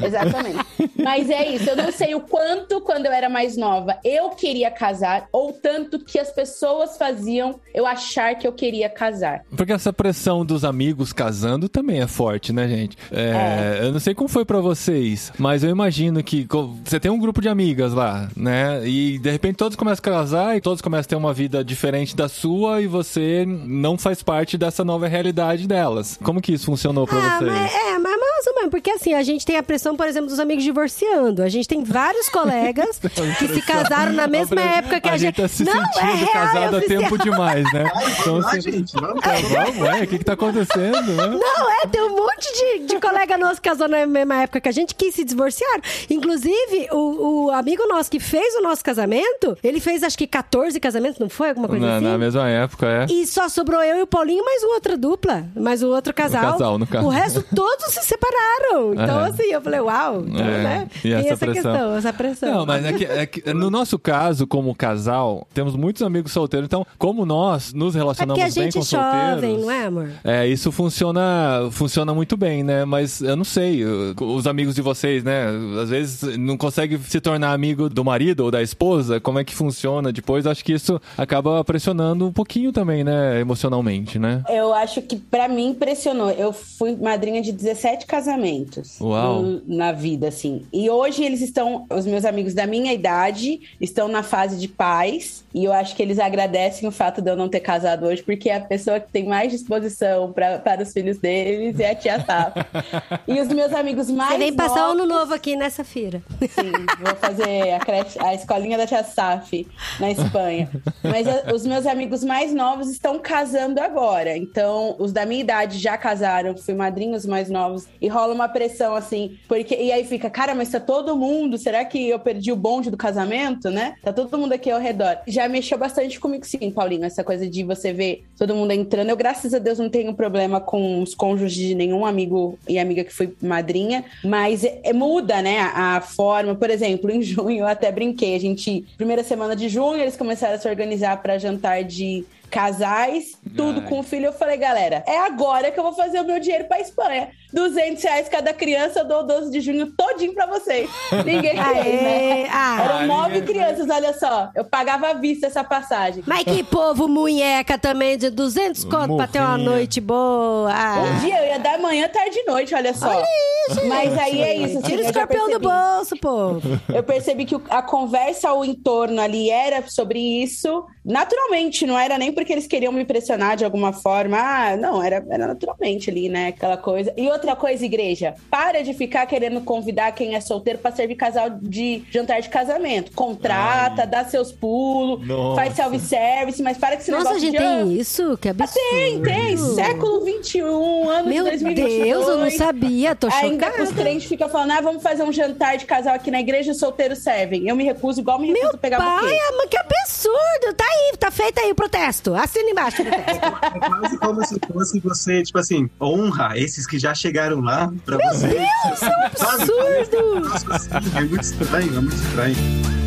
Exatamente. Mas é isso, eu não sei o quanto, quando eu era mais nova, eu queria casar, ou tanto que as pessoas faziam eu achar que eu queria casar. Porque essa pressão dos amigos casando também é forte, né, gente? É, Eu não sei como foi pra vocês, mas eu imagino que você tem um grupo de amigas lá, né? E de repente todos começam a casar e todos começam a ter uma vida diferente da sua e você não faz parte dessa nova realidade delas. Como que isso funcionou pra Ah, vocês? mas, é, mas mais ou menos, porque assim, a gente tem a pressão, por exemplo, dos amigos divorciando. A gente tem vários <laughs> colegas que se casaram na mesma época que a, a gente tá se Não, sentindo é real, casado há tempo demais, né? <laughs> Então, Ah, assim, gente, vamos vamos, é, o que que tá acontecendo, né? Não, é, tem um monte de, de colega nosso que casou na mesma época que a gente que se divorciaram. Inclusive, o, o amigo nosso que fez o nosso casamento, ele fez acho que 14 casamentos, não foi? Alguma coisa Na, assim? na mesma época, é. E só sobrou eu e o Paulinho, mais uma outra dupla, mais o outro casal. casal, no caso. O resto todos se separaram. <laughs> Então, É. assim, eu falei, uau, então, É, né? e essa essa, pressão. questão, essa pressão. Não, mas é que, é que no nosso caso, como casal, temos muitos amigos solteiros. Então, como nós nos É relacionamos a bem com é jovem, solteiros... não é, amor? É, isso funciona, funciona muito bem, né? Mas eu não sei, os amigos de vocês, né? Às vezes não consegue se tornar amigo do marido ou da esposa, como é que funciona depois? Acho que isso acaba pressionando um pouquinho também, né? Emocionalmente, né? Eu acho que pra mim impressionou. Eu fui madrinha de 17 casamentos Uau. no- na vida, assim. E hoje eles estão, os meus amigos da minha idade, estão na fase de pais. E eu acho que eles agradecem o fato de eu não ter casado hoje, porque a pessoa que tem mais disposição pra, para os filhos deles é a tia Sapa. <laughs> e os meus amigos mais Você vem passar o ano novo aqui nessa feira. Sim, vou fazer a, creche, a escolinha da Tia Saf na Espanha. Mas a- os meus amigos mais novos estão casando agora. Então, os da minha idade já casaram, fui madrinha, os mais novos. E rola uma pressão assim, porque. E aí fica, cara, mas tá todo mundo. Será que eu perdi o bonde do casamento, né? Tá todo mundo aqui ao redor. Já mexeu bastante comigo, sim, Paulinho. Essa coisa de você ver todo mundo entrando. Eu, graças a Deus, não tenho problema com os cônjuges de nenhum amigo e amiga que foi madrinha, mas é- é- muda, né, a, forma. Por exemplo, em junho eu até brinquei. A gente, primeira semana de junho, eles começaram a se organizar para jantar de casais, tudo Ai. com filho. Eu falei, galera, é agora que eu vou fazer o meu dinheiro pra Espanha. 200 reais cada criança, eu dou o 12 de junho todinho pra vocês. Ninguém fez, né? ah. Eram nove crianças, olha só. Eu pagava à vista essa passagem. Mas que povo munheca também, de 200 conto pra ter uma noite boa. Ah. Um dia eu ia dar manhã, tarde e noite, olha só. Olha isso, Mas aí é isso. assim, Tira o eu já escorpião do bolso, povo. Eu percebi que o- a conversa ao entorno ali era sobre isso, naturalmente, não era nem porque eles queriam me pressionar de alguma forma. Ah, não, era, era naturalmente ali, né? Aquela coisa. E outra coisa, igreja, para de ficar querendo convidar quem é solteiro pra servir casal de jantar de casamento. Contrata, dá seus pulos, Nossa. faz self-service, mas para que esse Nossa, negócio gente, de. ah, tem isso? Que absurdo. Tem, tem. Século XXI, ano Meu de 2022. Deus, eu não sabia. Tô Ainda chocada. os crentes ficam falando, ah, vamos fazer um jantar de casal aqui na igreja, os solteiros servem. Eu me recuso, igual me recuso Meu a pegar pai, buquê. ama, que absurdo. Tá aí, tá feito aí o protesto. Assina embaixo o protesto. É quase como se fosse você, tipo assim, honra esses que já chegaram lá pra vocês. Isso é um absurdo! É muito estranho, é muito estranho.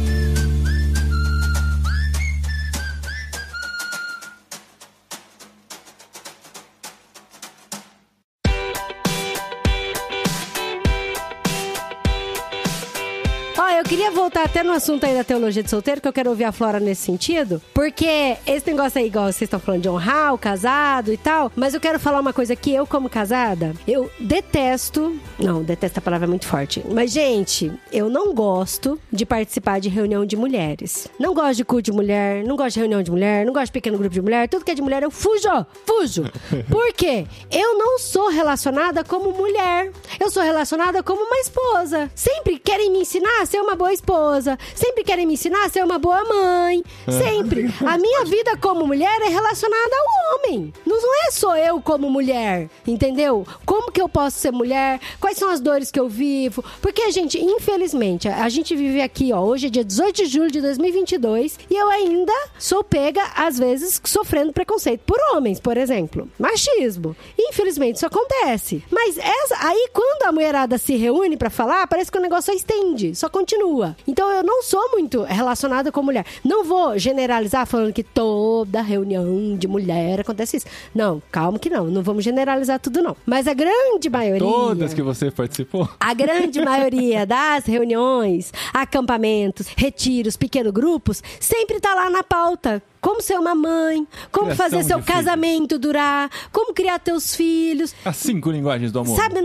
Até no assunto aí da teologia de solteiro, que eu quero ouvir a Flora nesse sentido. Porque esse negócio aí, igual vocês estão falando de honrar o casado e tal, mas eu quero falar uma coisa que eu, como casada, eu detesto. Não, detesto a palavra é muito forte. Mas, gente, eu não gosto de participar de reunião de mulheres. Não gosto de culto de mulher, não gosto de reunião de mulher, não gosto de pequeno grupo de mulher. Tudo que é de mulher, eu fujo! Fujo! <laughs> Por quê? Eu não sou relacionada como mulher. Eu sou relacionada como uma esposa. Sempre querem me ensinar a ser uma boa esposa. Sempre querem me ensinar a ser uma boa mãe. Sempre. A minha <laughs> vida como mulher é relacionada ao homem. Não é só eu como mulher, entendeu? Como que eu posso ser mulher? Quais são as dores que eu vivo? Porque, gente, infelizmente, a gente vive aqui, ó, hoje é dia 18 de julho de 2022 e eu ainda sou pega, às vezes, sofrendo preconceito por homens, por exemplo. Machismo. Infelizmente, isso acontece. Mas essa, aí, quando a mulherada se reúne pra falar, parece que o negócio só estende, só continua. Então, eu não sou muito relacionada com mulher. Não vou generalizar falando que toda reunião de mulher acontece isso. Não, calma que não. Não vamos generalizar tudo, não. Mas a grande maioria... Todas que você participou. A grande <laughs> maioria das reuniões, acampamentos, retiros, pequenos grupos, sempre tá lá na pauta. Como ser uma mãe, como Criação fazer seu filhos. casamento durar, como criar teus filhos. As cinco linguagens do amor. Sabe,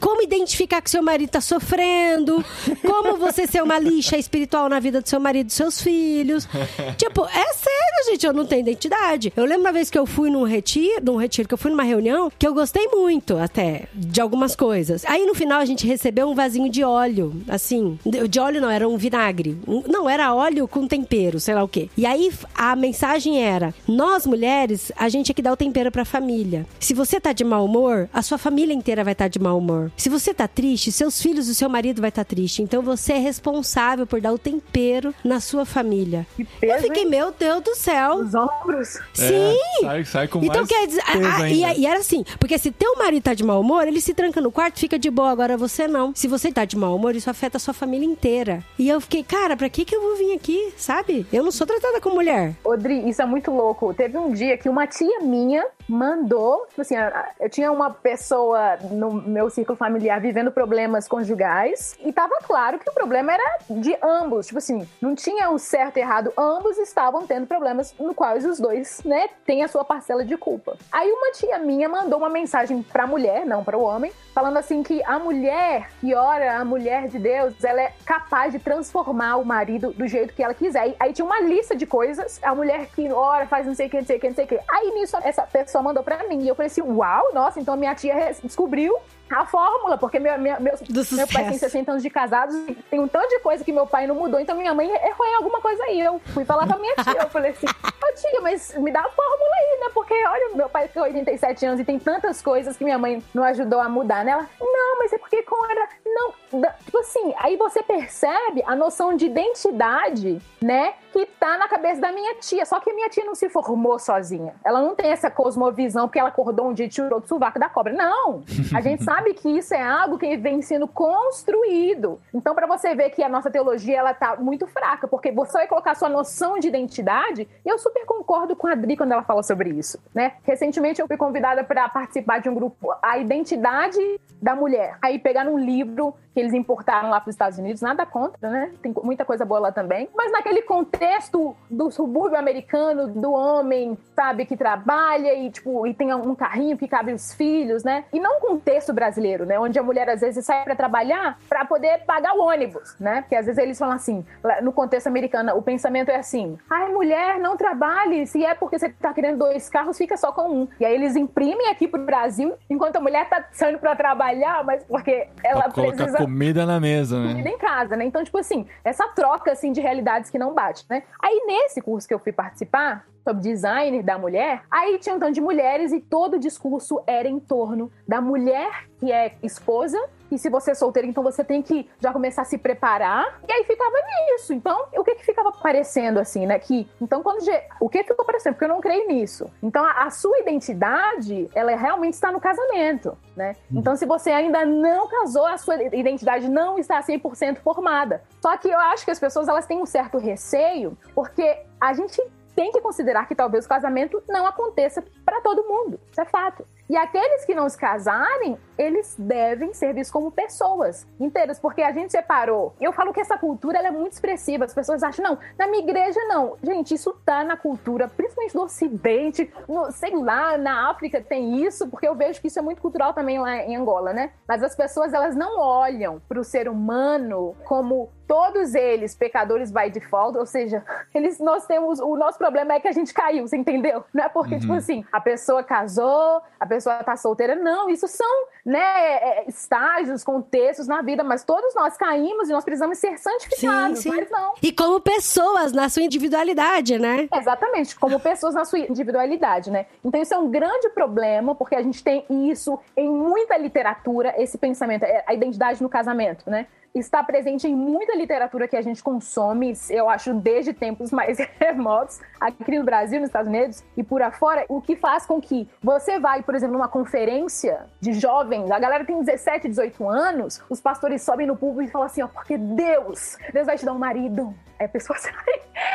como identificar que seu marido tá sofrendo, como você ser uma lixa espiritual na vida do seu marido e dos seus filhos. <laughs> tipo, é sério, gente, eu não tenho identidade. Eu lembro uma vez que eu fui num retiro, num retiro, que eu fui numa reunião, que eu gostei muito até de algumas coisas. Aí no final a gente recebeu um vasinho de óleo, assim, de óleo não, era um vinagre. Um- Não, era óleo com tempero, sei lá o quê. E aí a mensagem era: nós mulheres, a gente é que dá o tempero pra família. Se você tá de mau humor, a sua família inteira vai estar de mau humor. Se você tá triste, seus filhos e seu marido vai estar triste. Então você é responsável por dar o tempero na sua família. Que peso, Eu fiquei, hein? meu Deus do céu. Os ombros. Sim! É, sai, sai com Então mais quer dizer, peso ah, e, ainda. e era assim, porque se teu marido tá de mau humor, ele se tranca no quarto, fica de boa, agora você não. Se você tá de mau humor, isso afeta a sua família inteira. E eu fiquei, cara, pra que que eu vou vir aqui, sabe? Eu não sou tratada como mulher. Odri, isso é muito louco. Teve um dia que uma tia minha mandou, tipo assim, eu tinha uma pessoa no meu círculo familiar vivendo problemas conjugais e tava claro que o problema era de ambos, tipo assim, não tinha o certo e errado, ambos estavam tendo problemas no quais os dois, né, têm a sua parcela de culpa. Aí uma tia minha mandou uma mensagem pra mulher, não para o homem, falando assim que a mulher que ora, a mulher de Deus, ela é capaz de transformar o marido do jeito que ela quiser. E aí tinha uma lista de coisas, a mulher que ora, faz não sei o que, não sei o que, não sei o que. Aí nisso essa pessoa mandou pra mim. E eu falei assim, uau, nossa, então minha tia descobriu a fórmula, porque meu, meu, meu, meu pai tem sucesso. 60 anos de casados, tem um tanto de coisa que meu pai não mudou, então minha mãe errou em alguma coisa aí. Eu fui falar com a minha tia, eu falei assim, ô tia, mas me dá a fórmula aí, né? Porque, olha, meu pai tem 87 anos e tem tantas coisas que minha mãe não ajudou a mudar, né? Ela, não, mas é porque com era... Não, tipo assim, aí você percebe a noção de identidade, né? Que tá na cabeça da minha tia. Só que a minha tia não se formou sozinha. Ela não tem essa cosmovisão porque ela acordou um dia e tirou do sovaco da cobra. Não! A gente sabe <laughs> que isso é algo que vem sendo construído. Então, pra você ver que a nossa teologia ela tá muito fraca, porque você vai colocar sua noção de identidade, e eu super concordo com a Adri quando ela fala sobre isso, né? Recentemente eu fui convidada para participar de um grupo, a identidade da mulher. Aí pegaram um livro que eles importaram lá para os Estados Unidos, nada contra, né? Tem muita coisa boa lá também. Mas naquele contexto do subúrbio americano, do homem, sabe, que trabalha e, tipo, e tem um carrinho que cabe os filhos, né? E não um contexto brasileiro, né? Onde a mulher às vezes sai para trabalhar para poder pagar o ônibus, né? Porque às vezes eles falam assim, no contexto americano, o pensamento é assim: ai, mulher, não trabalhe, se é porque você tá querendo dois carros, fica só com um. E aí eles imprimem aqui pro Brasil, enquanto a mulher tá saindo para trabalhar, mas porque ela colocar precisa comida na mesa, comida né? em casa, né? Então, tipo assim, essa troca, assim, de realidades que não bate, né? Aí, nesse curso que eu fui participar, sobre design da mulher, aí tinha um tanto de mulheres e todo o discurso era em torno da mulher que é esposa e se você é solteiro, então você tem que já começar a se preparar. E aí ficava nisso. Então, o que que ficava parecendo assim, né? Que, então, quando. O que ficou parecendo? Porque eu não creio nisso. Então, a, a sua identidade, ela realmente está no casamento, né? Então, se você ainda não casou, a sua identidade não está 100% formada. Só que eu acho que as pessoas, elas têm um certo receio, porque a gente tem que considerar que talvez o casamento não aconteça para todo mundo. Isso é fato. E aqueles que não se casarem, eles devem ser vistos como pessoas inteiras, porque a gente separou. Eu falo que essa cultura é muito expressiva. As pessoas acham, não, na minha igreja não. Gente, isso tá na cultura, principalmente do Ocidente, no, sei lá, na África tem isso, porque eu vejo que isso é muito cultural também lá em Angola, né? Mas as pessoas, elas não olham para o ser humano como todos eles pecadores by default, ou seja, <laughs> eles nós temos o nosso problema é que a gente caiu, você entendeu? Não é porque tipo assim, a pessoa casou, a pessoa tá solteira, não, isso são, né, é, estágios, contextos na vida, mas todos nós caímos e nós precisamos ser santificados, Sim, sim. mas não. E como pessoas, na sua individualidade, né? Exatamente, como pessoas na sua individualidade, né? Então isso é um grande problema, porque a gente tem isso em muita literatura, esse pensamento, é a identidade no casamento, né? Está presente em muita literatura que a gente consome, eu acho, desde tempos mais <laughs> remotos, aqui no Brasil, nos Estados Unidos e por afora, o que faz com que você vai, por exemplo, numa conferência de jovens, a galera tem 17, 18 anos, os pastores sobem no público e falam assim, ó, porque Deus, Deus vai te dar um marido. Aí a pessoa <laughs> sai.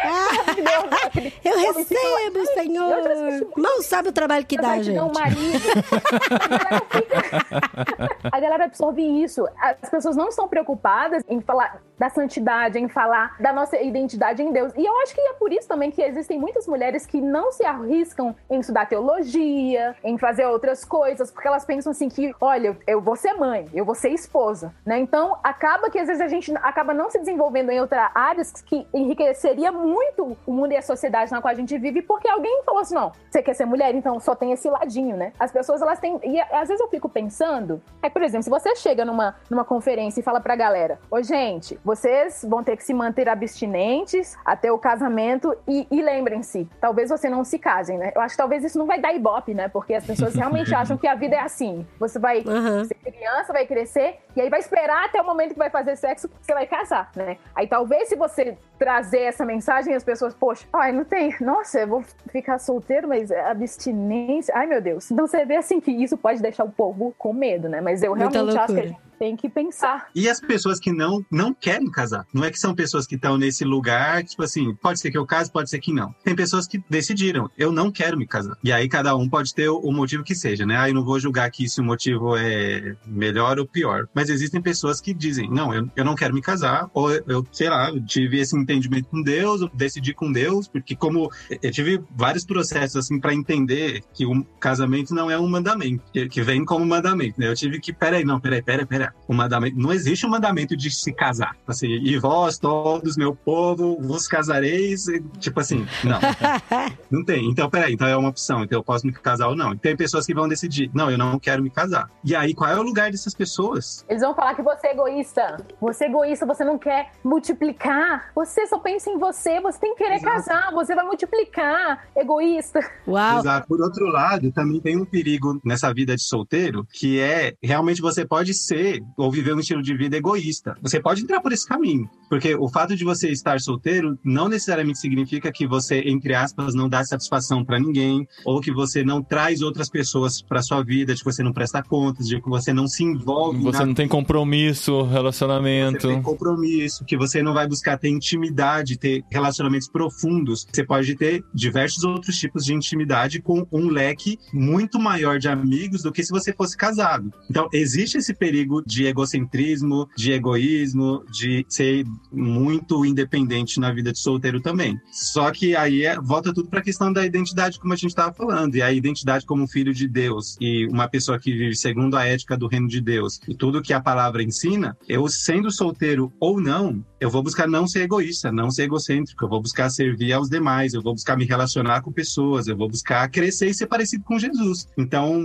Ah, <laughs> eu recebo, Senhor. Mal sabe o trabalho que dá, gente. um marido. <laughs> A galera fica- a galera absorve isso. As pessoas não estão preocupadas em falar da santidade, em falar da nossa identidade em Deus. E eu acho que é por isso também que existem muitas mulheres que não se arriscam em estudar teologia, em fazer outras coisas, porque elas pensam assim que, olha, eu vou ser mãe, eu vou ser esposa, né? Então, acaba que às vezes a gente acaba não se desenvolvendo em outras áreas que enriqueceria muito o mundo e a sociedade na qual a gente vive, porque alguém falou assim, não, você quer ser mulher, então só tem esse ladinho, né? As pessoas, elas têm... E às vezes eu fico pensando, é, por exemplo, se você chega numa, numa conferência e fala pra galera, ô gente, vocês vão ter que se manter abstinentes até o casamento e, e lembrem-se, talvez você não se casem, né? Eu acho que talvez isso não vai dar ibope, né? Porque as pessoas realmente <laughs> acham que a vida é assim. Você vai Aham. ser criança, vai crescer, e aí vai esperar até o momento que vai fazer sexo, porque você vai casar, né? Aí talvez se você trazer essa mensagem, as pessoas, poxa, ai, não tem, nossa, eu vou ficar solteiro, mas é abstinência, ai meu Deus. Então você vê assim que isso pode deixar o povo com medo, né? Mas eu realmente acho que a gente tem que pensar. E as pessoas que não, não querem casar. Não é que são pessoas que estão nesse lugar, tipo assim, pode ser que eu case, pode ser que não. Tem pessoas que decidiram, eu não quero me casar. E aí cada um pode ter o, motivo que seja, né? Aí não vou julgar aqui se o motivo é melhor ou pior. Mas existem pessoas que dizem, não, eu, eu não quero me casar, ou eu, sei lá, eu tive esse entendimento com Deus, eu decidi com Deus, porque como eu tive vários processos assim para entender que o casamento não é um mandamento, que, que vem como mandamento, né? Eu tive que, peraí, não, peraí, peraí, peraí. O mandamento, não existe um mandamento de se casar. Assim, e vós, todos, meu povo, vos casareis, e, tipo assim, não. <laughs> Não tem. Então, peraí, então é uma opção. Então eu posso me casar ou não. Tem pessoas que vão decidir, não, eu não quero me casar. E aí, qual é o lugar dessas pessoas? Eles vão falar que você é egoísta. Você é egoísta, você não quer multiplicar. Você só pensa em você, você tem que querer Exato. casar, você vai multiplicar. Egoísta. Uau. Exato. Por outro lado, também tem um perigo nessa vida de solteiro, que é realmente você pode ser ou viver um estilo de vida egoísta. Você pode entrar por esse caminho, porque o fato de você estar solteiro não necessariamente significa que você, entre aspas, não dá satisfação para ninguém, ou que você não traz outras pessoas para sua vida, de que você não presta contas, de que você não se envolve Você na não tem compromisso, relacionamento. você tem compromisso, que você não vai buscar ter intimidade, ter relacionamentos profundos. Você pode ter diversos outros tipos de intimidade com um leque muito maior de amigos do que se você fosse casado. Então, existe esse perigo de egocentrismo, de egoísmo, de ser muito independente na vida de solteiro também. Só que aí é- volta tudo para a questão da identidade, como a gente estava falando, e a identidade como filho de Deus e uma pessoa que vive segundo a ética do reino de Deus e tudo que a palavra ensina, eu sendo solteiro ou não, eu vou buscar não ser egoísta, não ser egocêntrico, eu vou buscar servir aos demais, eu vou buscar me relacionar com pessoas, eu vou buscar crescer e ser parecido com Jesus. Então,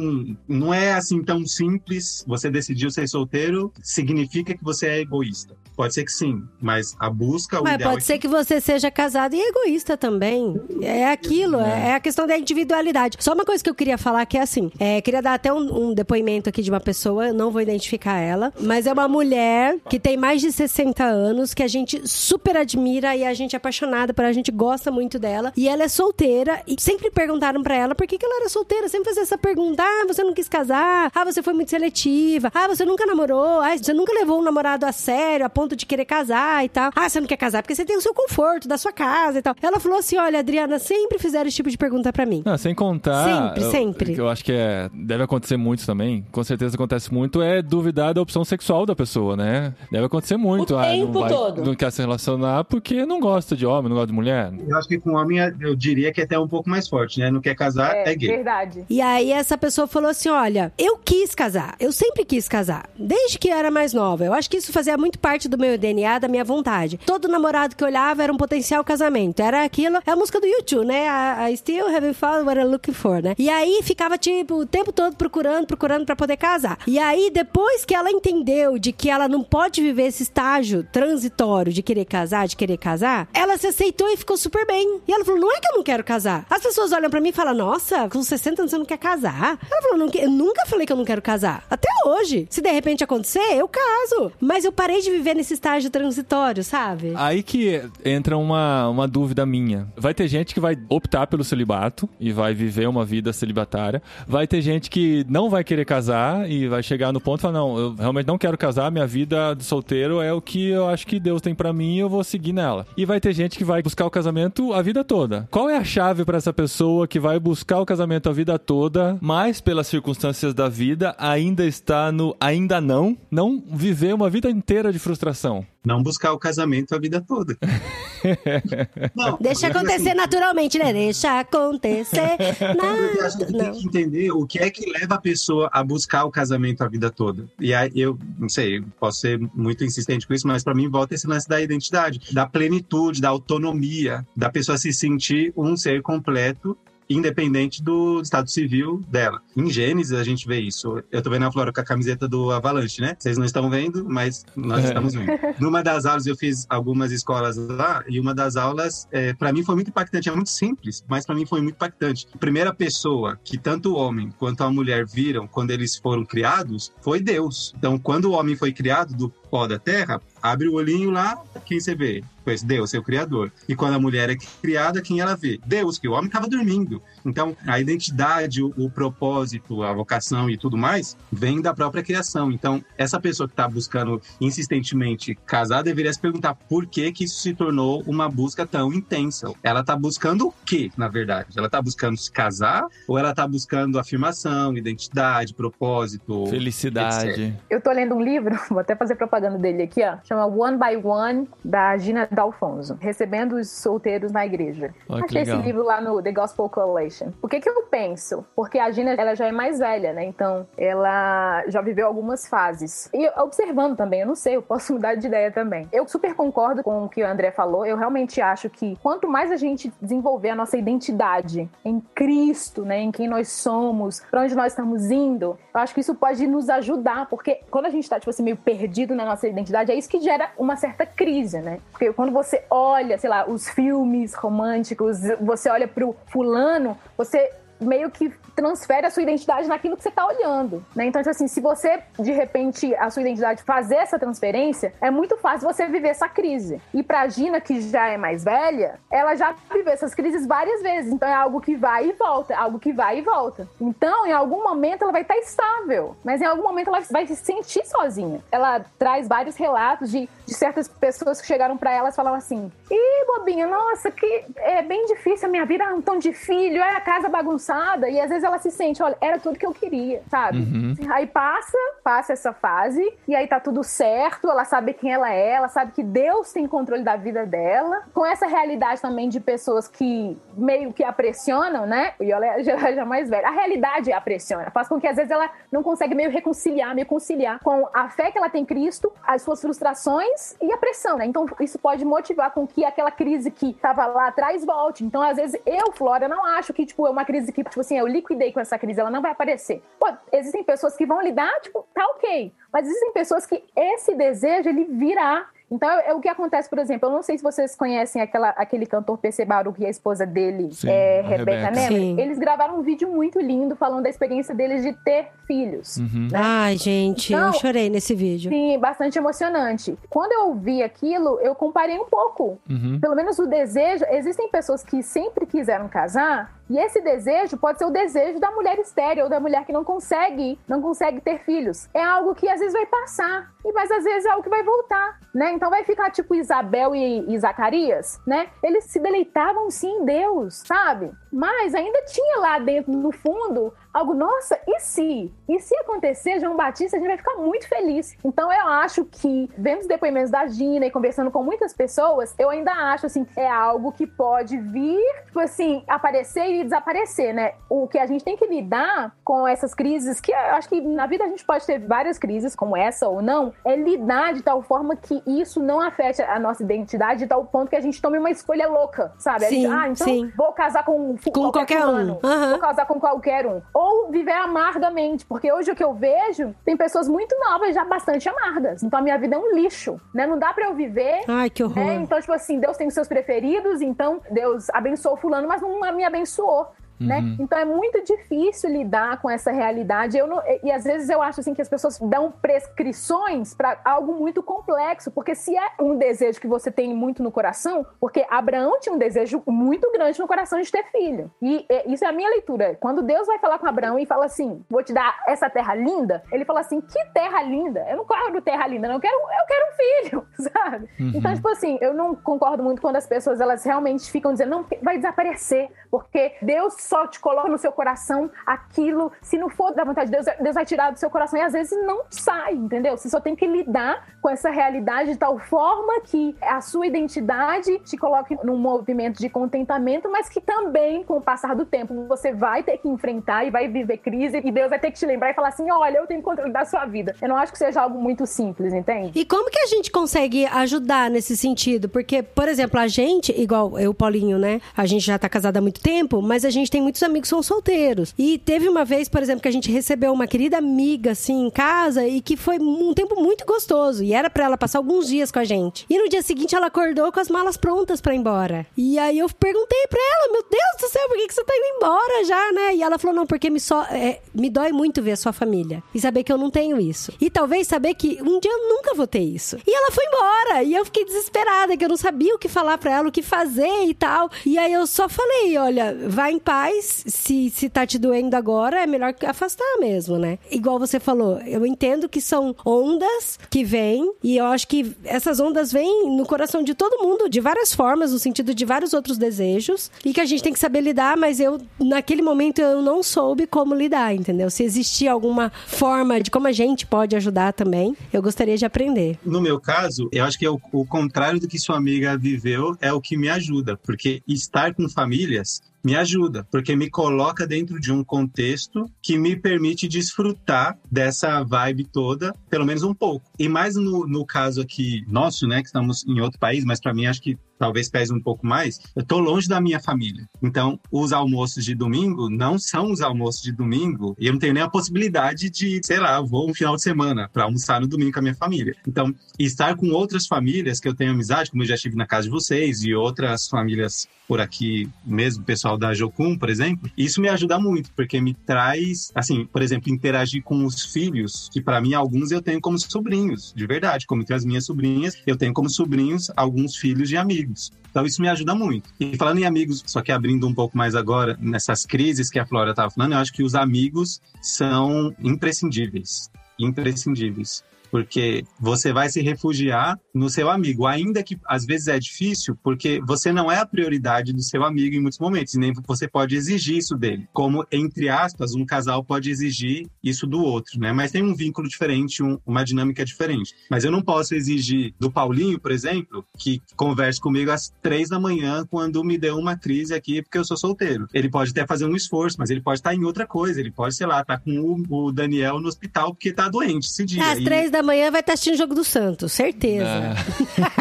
não é assim tão simples. Você decidiu ser solteiro, significa que você é egoísta. Pode ser que sim, Mas a busca, o Mas ideal pode é ser que você seja casado e egoísta também. É aquilo, é. é a questão da individualidade. Só uma coisa que eu queria falar que é assim: é, queria dar até um, um depoimento aqui de uma pessoa, eu não vou identificar ela, mas é uma mulher que tem mais de 60 anos, que a gente super admira e a gente é apaixonada por ela, a gente gosta muito dela. E ela é solteira e sempre perguntaram pra ela por que, que ela era solteira. Sempre fazia essa pergunta: ah, você não quis casar, ah, você foi muito seletiva, ah, você nunca namorou, ah, você nunca levou um namorado a sério a ponto de querer casar e tal. Ah, você não quer casar porque você tem o seu conforto da sua casa e tal. Ela falou assim: olha, Adriana, sempre fizeram esse tipo de pergunta pra mim. Ah, sem contar. Sempre, eu, sempre. que Eu acho que é, deve acontecer muito também. Com certeza acontece muito é duvidar da opção sexual da pessoa, né? Deve acontecer muito. O ah, tempo não vai- todo. Não quer se relacionar porque não gosta de homem, não gosta de mulher. Eu acho que com homem eu diria que é até um pouco mais forte, né? Não quer casar, é, É, gay. verdade. E aí essa pessoa falou assim: olha, eu quis casar, eu sempre quis casar, desde que eu era mais nova. Eu acho que isso fazia muito parte do meu DNA, da minha vontade. Todo namorado que olhava era um potencial casamento. Era aquilo, é a música do YouTube, né? I still haven't found what I'm looking for, né? E aí ficava, tipo, o tempo todo procurando, procurando pra poder casar. E aí, depois que ela entendeu de que ela não pode viver esse estágio transitório de querer casar, de querer casar, ela se aceitou e ficou super bem. E ela falou: não é que eu não quero casar. As pessoas olham pra mim e falam: nossa, com 60 anos você não quer casar? Ela falou: não, eu nunca falei que eu não quero casar. Até hoje. Se de repente acontecer, eu caso. Mas eu parei de viver nesse estágio transitório, sabe? Aí que entra uma, uma dúvida minha. Vai ter gente que vai optar pelo celibato e vai viver uma vida celibatária. Vai ter gente que não vai querer casar e vai chegar no ponto e falar: não, eu realmente não quero casar, minha vida de solteiro é o que eu acho que Deus tem pra mim e eu vou seguir nela. E vai ter gente que vai buscar o casamento a vida toda. Qual é a chave pra essa pessoa que vai buscar o casamento a vida toda, mas pelas circunstâncias da vida ainda está no ainda não, não viver uma vida inteira de frustração? Não buscar o casamento a vida toda. <laughs> Não, Deixa mas, acontecer assim, naturalmente, né? Deixa acontecer Porque a gente nada. tem que entender o que é que leva a pessoa a buscar o casamento a vida toda. E aí eu, não sei, posso ser muito insistente com isso, mas para mim volta esse lance da identidade, da plenitude, da autonomia, da pessoa se sentir um ser completo independente do estado civil dela. Em Gênesis a gente vê isso. Eu tô vendo a Flora com a camiseta do Avalanche, né? Vocês não estão vendo, mas nós É. estamos vendo. <laughs> Numa das aulas eu fiz algumas escolas lá e uma das aulas, é, para mim foi muito impactante. É muito simples, mas para mim foi muito impactante. A primeira pessoa que tanto o homem quanto a mulher viram quando eles foram criados foi Deus. Então, quando o homem foi criado do pó da terra, abre o olhinho lá, quem você vê? Pois Deus, seu criador. E quando a mulher é criada, quem ela vê? Deus, que o homem estava dormindo. Então, a identidade, o, o propósito, a vocação e tudo mais vem da própria criação. Então, essa pessoa que está buscando insistentemente casar deveria se perguntar por que que isso se tornou uma busca tão intensa. Ela está buscando o quê, na verdade? Ela está buscando se casar ou ela está buscando afirmação, identidade, propósito? Felicidade. Eu tô lendo um livro, <laughs> vou até fazer propaganda dele aqui, ó. Chama One by One, da Gina D'Alfonso. Recebendo os solteiros na igreja. Olha Achei esse livro lá no The Gospel Coalition. O que que eu penso? Porque a Gina, ela já é mais velha, né? Então, ela já viveu algumas fases. E observando também, eu não sei, eu posso <laughs> mudar de ideia também. Eu super concordo com o que o André falou. Eu realmente acho que quanto mais a gente desenvolver a nossa identidade em Cristo, né? Em quem nós somos, pra onde nós estamos indo, eu acho que isso pode nos ajudar. Porque quando a gente tá, tipo assim, meio perdido na nossa identidade, é isso que gera uma certa crise, né? Porque quando você olha, sei lá, os filmes românticos, você olha pro fulano, você meio que transfere a sua identidade naquilo que você tá olhando, né? Então, tipo assim, se você, de repente, a sua identidade fazer essa transferência, é muito fácil você viver essa crise. E pra Gina, que já é mais velha, ela já viveu essas crises várias vezes. Então, é algo que vai e volta, é algo que vai e volta. Então, em algum momento, ela vai estar estável, mas em algum momento ela vai se sentir sozinha. Ela traz vários relatos de, de certas pessoas que chegaram pra ela e falavam assim: Ih, bobinha, nossa, que é bem difícil a minha vida, é um tom de filho, é a casa bagunçada. E às vezes ela se sente, olha, era tudo que eu queria, sabe? Uhum. Aí passa, passa essa fase, e aí tá tudo certo, ela sabe quem ela é, ela sabe que Deus tem controle da vida dela. Com essa realidade também de pessoas que meio que a pressionam, né? E ela é- já, já mais velha. A realidade a pressiona, faz com que às vezes ela não consegue meio reconciliar, meio conciliar com a fé que ela tem em Cristo, as suas frustrações e a pressão, né? Então isso pode motivar com que aquela crise que tava lá atrás volte. Então, às vezes, eu, Flora, não acho que, tipo, é uma crise que, tipo assim, eu liquidei com essa crise, ela não vai aparecer. Pô, existem pessoas que vão lidar, tipo, tá ok. Mas existem pessoas que esse desejo, ele virá. Então, é, é o que acontece, por exemplo, eu não sei se vocês conhecem aquela, aquele cantor PC Baruch e a esposa dele, Sim, é, a Rebeca Rebeca. Nemer. Sim. Eles gravaram um vídeo muito lindo falando da experiência deles de ter filhos. Uhum. Ai, gente, eu Então- chorei nesse vídeo. Sim, bastante emocionante. Quando eu ouvi aquilo, eu comparei um pouco. Uhum. Pelo menos o desejo. Existem pessoas que sempre quiseram casar. E esse desejo pode ser o desejo da mulher estéril ou da mulher que não consegue, não consegue ter filhos. É algo que às vezes vai passar, e mas às vezes é algo que vai voltar, né? Então vai ficar tipo Isabel e, e Zacarias, né? Eles se deleitavam sim em Deus, sabe? Mas ainda tinha lá dentro, no fundo, algo, nossa, e se? E se acontecer, João Batista, a gente vai ficar muito feliz. Então eu acho que, vendo os depoimentos da Gina e conversando com muitas pessoas, eu ainda acho, assim, que é algo que pode vir, tipo assim, aparecer e desaparecer, né? O que a gente tem que lidar com essas crises, que eu acho que na vida a gente pode ter várias crises, como essa ou não, é lidar de tal forma que isso não afete a nossa identidade de tal ponto que a gente tome uma escolha louca, sabe? A gente, Sim, ah, então sim. vou casar com, Com qualquer um. fulano, Aham. Vou casar com qualquer um. Ou viver amargamente, porque hoje o que eu vejo, tem pessoas muito novas já bastante amargas. Então a minha vida é um lixo, né? Não dá pra eu viver Ai, que horror. né? Então, tipo assim, Deus tem os seus preferidos, então Deus abençoou fulano, mas não me abençoou. Né? Então é muito difícil lidar com essa realidade. Eu não- e, e às vezes eu acho assim que as pessoas dão prescrições para algo muito complexo, porque se é um desejo que você tem muito no coração, porque Abraão tinha um desejo muito grande no coração de ter filho. E, e isso é a minha leitura. Quando Deus vai falar com Abraão e fala assim: "Vou te dar essa terra linda", ele fala assim: "Que terra linda? Eu não quero terra linda, não eu quero, eu quero um filho", <laughs> sabe? Então, tipo assim, eu não concordo muito quando as pessoas elas realmente ficam dizendo: "Não, vai desaparecer", porque Deus só te coloca no seu coração aquilo, se não for da vontade de Deus, Deus vai tirar do seu coração e às vezes não sai, entendeu? Você só tem que lidar com essa realidade de tal forma que a sua identidade te coloque num movimento de contentamento, mas que também, com o passar do tempo, você vai ter que enfrentar e vai viver crise e Deus vai ter que te lembrar e falar assim: olha, eu tenho controle da sua vida. Eu não acho que seja algo muito simples, entende? E como que a gente consegue ajudar nesse sentido? Porque, por exemplo, a gente, igual eu, Paulinho, né? A gente já tá casada há muito tempo, mas a gente tem muitos amigos que são solteiros. E teve uma vez, por exemplo, que a gente recebeu uma querida amiga, assim, em casa, e que foi um tempo muito gostoso. E era pra ela passar alguns dias com a gente. E no dia seguinte ela acordou com as malas prontas pra ir embora. E aí eu perguntei pra ela, meu Deus do céu, por que, que você tá indo embora já, né? E ela falou, não, porque me, só, é, me dói muito ver a sua família. E saber que eu não tenho isso. E talvez saber que um dia eu nunca vou ter isso. E ela foi embora. E eu fiquei desesperada, que eu não sabia o que falar pra ela, o que fazer e tal. E aí eu só falei, olha, vai em paz. Se, se tá te doendo agora, é melhor afastar mesmo, né? Igual você falou, eu entendo que são ondas que vêm. E eu acho que essas ondas vêm no coração de todo mundo, de várias formas, no sentido de vários outros desejos. E que a gente tem que saber lidar, mas eu, naquele momento, eu não soube como lidar, entendeu? Se existia alguma forma de como a gente pode ajudar também, eu gostaria de aprender. No meu caso, eu acho que é o, o contrário do que sua amiga viveu é o que me ajuda, porque estar com famílias me ajuda, porque me coloca dentro de um contexto que me permite desfrutar dessa vibe toda, pelo menos um pouco. E mais no, no caso aqui nosso, né, que estamos em outro país, mas para mim acho que talvez pese um pouco mais, eu tô longe da minha família. Então, os almoços de domingo não são os almoços de domingo, e eu não tenho nem a possibilidade de, sei lá, vou um final de semana para almoçar no domingo com a minha família. Então, estar com outras famílias que eu tenho amizade, como eu já estive na casa de vocês e outras famílias por aqui mesmo, pessoal da Jocum, por exemplo, isso me ajuda muito, porque me traz, assim, por exemplo, interagir com os filhos, que para mim alguns eu tenho como sobrinhos, de verdade, como tem as minhas sobrinhas, eu tenho como sobrinhos alguns filhos de amigos. Então isso me ajuda muito. E falando em amigos, só que abrindo um pouco mais agora nessas crises que a Flora estava falando, eu acho que os amigos são imprescindíveis, imprescindíveis. Porque você vai se refugiar no seu amigo, ainda que às vezes é difícil, porque você não é a prioridade do seu amigo em muitos momentos, e nem você pode exigir isso dele. Como, entre aspas, um casal pode exigir isso do outro, né? Mas tem um vínculo diferente, um- uma dinâmica diferente. Mas eu não posso exigir do Paulinho, por exemplo, que converse comigo às três da manhã quando me deu uma crise aqui porque eu sou solteiro. Ele pode até fazer um esforço, mas ele pode estar em outra coisa. Ele pode, sei lá, estar com o, o Daniel no hospital porque tá doente esse dia. Às E- três da manhã vai estar assistindo o Jogo do Santos, certeza.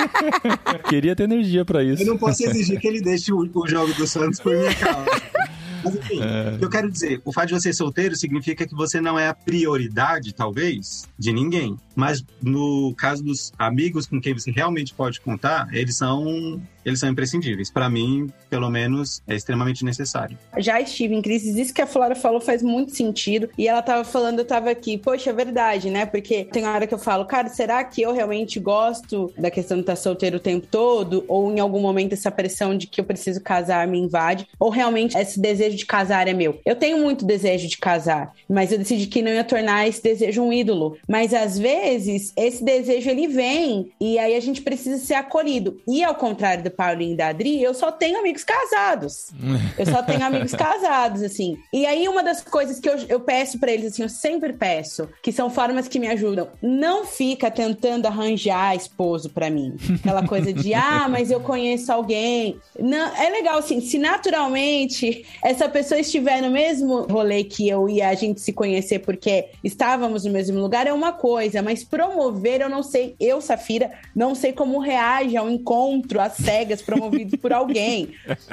<laughs> Queria ter energia pra isso. Eu não posso exigir que ele deixe o, o jogo do Santos por minha causa. Mas enfim, o que eu quero dizer, o fato de você ser solteiro significa que você não é a prioridade, talvez, de ninguém. Mas no caso dos amigos com quem você realmente pode contar, eles são eles são imprescindíveis. Para mim, pelo menos, é extremamente necessário. Já estive em crises, isso que a Flora falou faz muito sentido. E ela tava falando, eu tava aqui, poxa, é verdade, né? Porque tem hora que eu falo, cara, será que eu realmente gosto da questão de estar solteiro o tempo todo? Ou em algum momento essa pressão de que eu preciso casar me invade? Ou realmente esse desejo de casar é meu? Eu tenho muito desejo de casar, mas eu decidi que não ia tornar esse desejo um ídolo. Mas às vezes, esse desejo ele vem e aí a gente precisa ser acolhido. E ao contrário do Paulinho e da Adri, eu só tenho amigos casados. Eu só tenho amigos <laughs> casados, assim. E aí, uma das coisas que eu, eu peço para eles, assim, eu sempre peço, que são formas que me ajudam, não fica tentando arranjar esposo para mim. Aquela coisa de, <laughs> ah, mas eu conheço alguém. Não, é legal, assim, se naturalmente essa pessoa estiver no mesmo rolê que eu e a gente se conhecer porque estávamos no mesmo lugar, é uma coisa, mas promover, eu não sei, eu, Safira, não sei como reage ao encontro, a cega cegas promovidos por alguém.